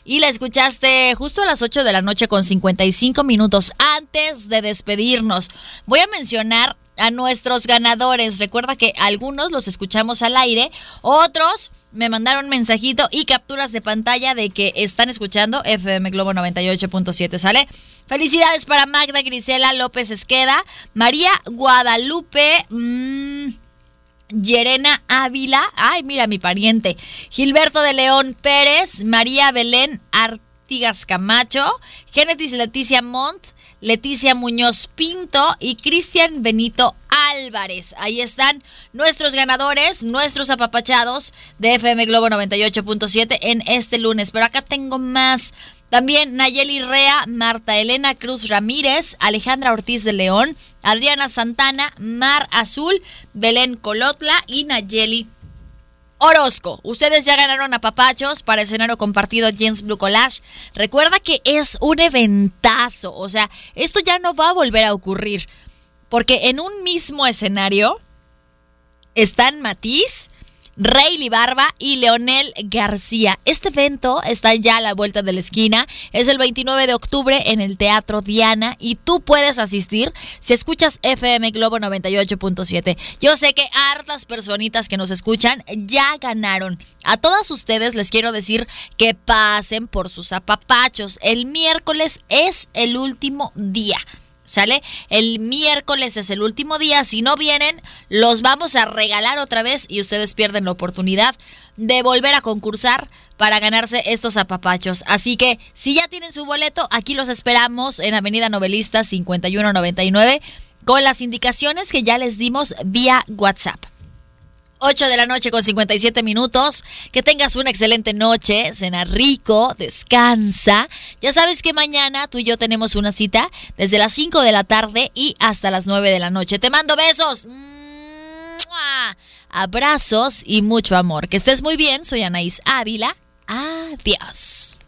Y la escuchaste justo a las 8 de la noche con 55 minutos antes de despedirnos. Voy a mencionar a nuestros ganadores. Recuerda que algunos los escuchamos al aire, otros me mandaron mensajito y capturas de pantalla de que están escuchando FM Globo 98.7, ¿sale? Felicidades para Magda Grisela López Esqueda, María Guadalupe... Mmm, Yerena Ávila, ay, mira mi pariente, Gilberto de León Pérez, María Belén Artigas Camacho, Genetis Leticia Montt, Leticia Muñoz Pinto y Cristian Benito Álvarez. Ahí están nuestros ganadores, nuestros apapachados de FM Globo 98.7 en este lunes. Pero acá tengo más también Nayeli Rea, Marta Elena Cruz Ramírez, Alejandra Ortiz de León, Adriana Santana, Mar Azul, Belén Colotla y Nayeli Orozco. Ustedes ya ganaron a papachos para escenario compartido James Blue Collage. Recuerda que es un eventazo. O sea, esto ya no va a volver a ocurrir. Porque en un mismo escenario están Matiz, Rayleigh Barba y Leonel García. Este evento está ya a la vuelta de la esquina. Es el 29 de octubre en el Teatro Diana y tú puedes asistir si escuchas FM Globo 98.7. Yo sé que hartas personitas que nos escuchan ya ganaron. A todas ustedes les quiero decir que pasen por sus apapachos. El miércoles es el último día. ¿Sale? El miércoles es el último día. Si no vienen, los vamos a regalar otra vez y ustedes pierden la oportunidad de volver a concursar para ganarse estos apapachos. Así que si ya tienen su boleto, aquí los esperamos en Avenida Novelista 5199 con las indicaciones que ya les dimos vía WhatsApp. 8 de la noche con 57 minutos. Que tengas una excelente noche, cena rico, descansa. Ya sabes que mañana tú y yo tenemos una cita desde las 5 de la tarde y hasta las 9 de la noche. Te mando besos. Abrazos y mucho amor. Que estés muy bien. Soy Anaís Ávila. Adiós.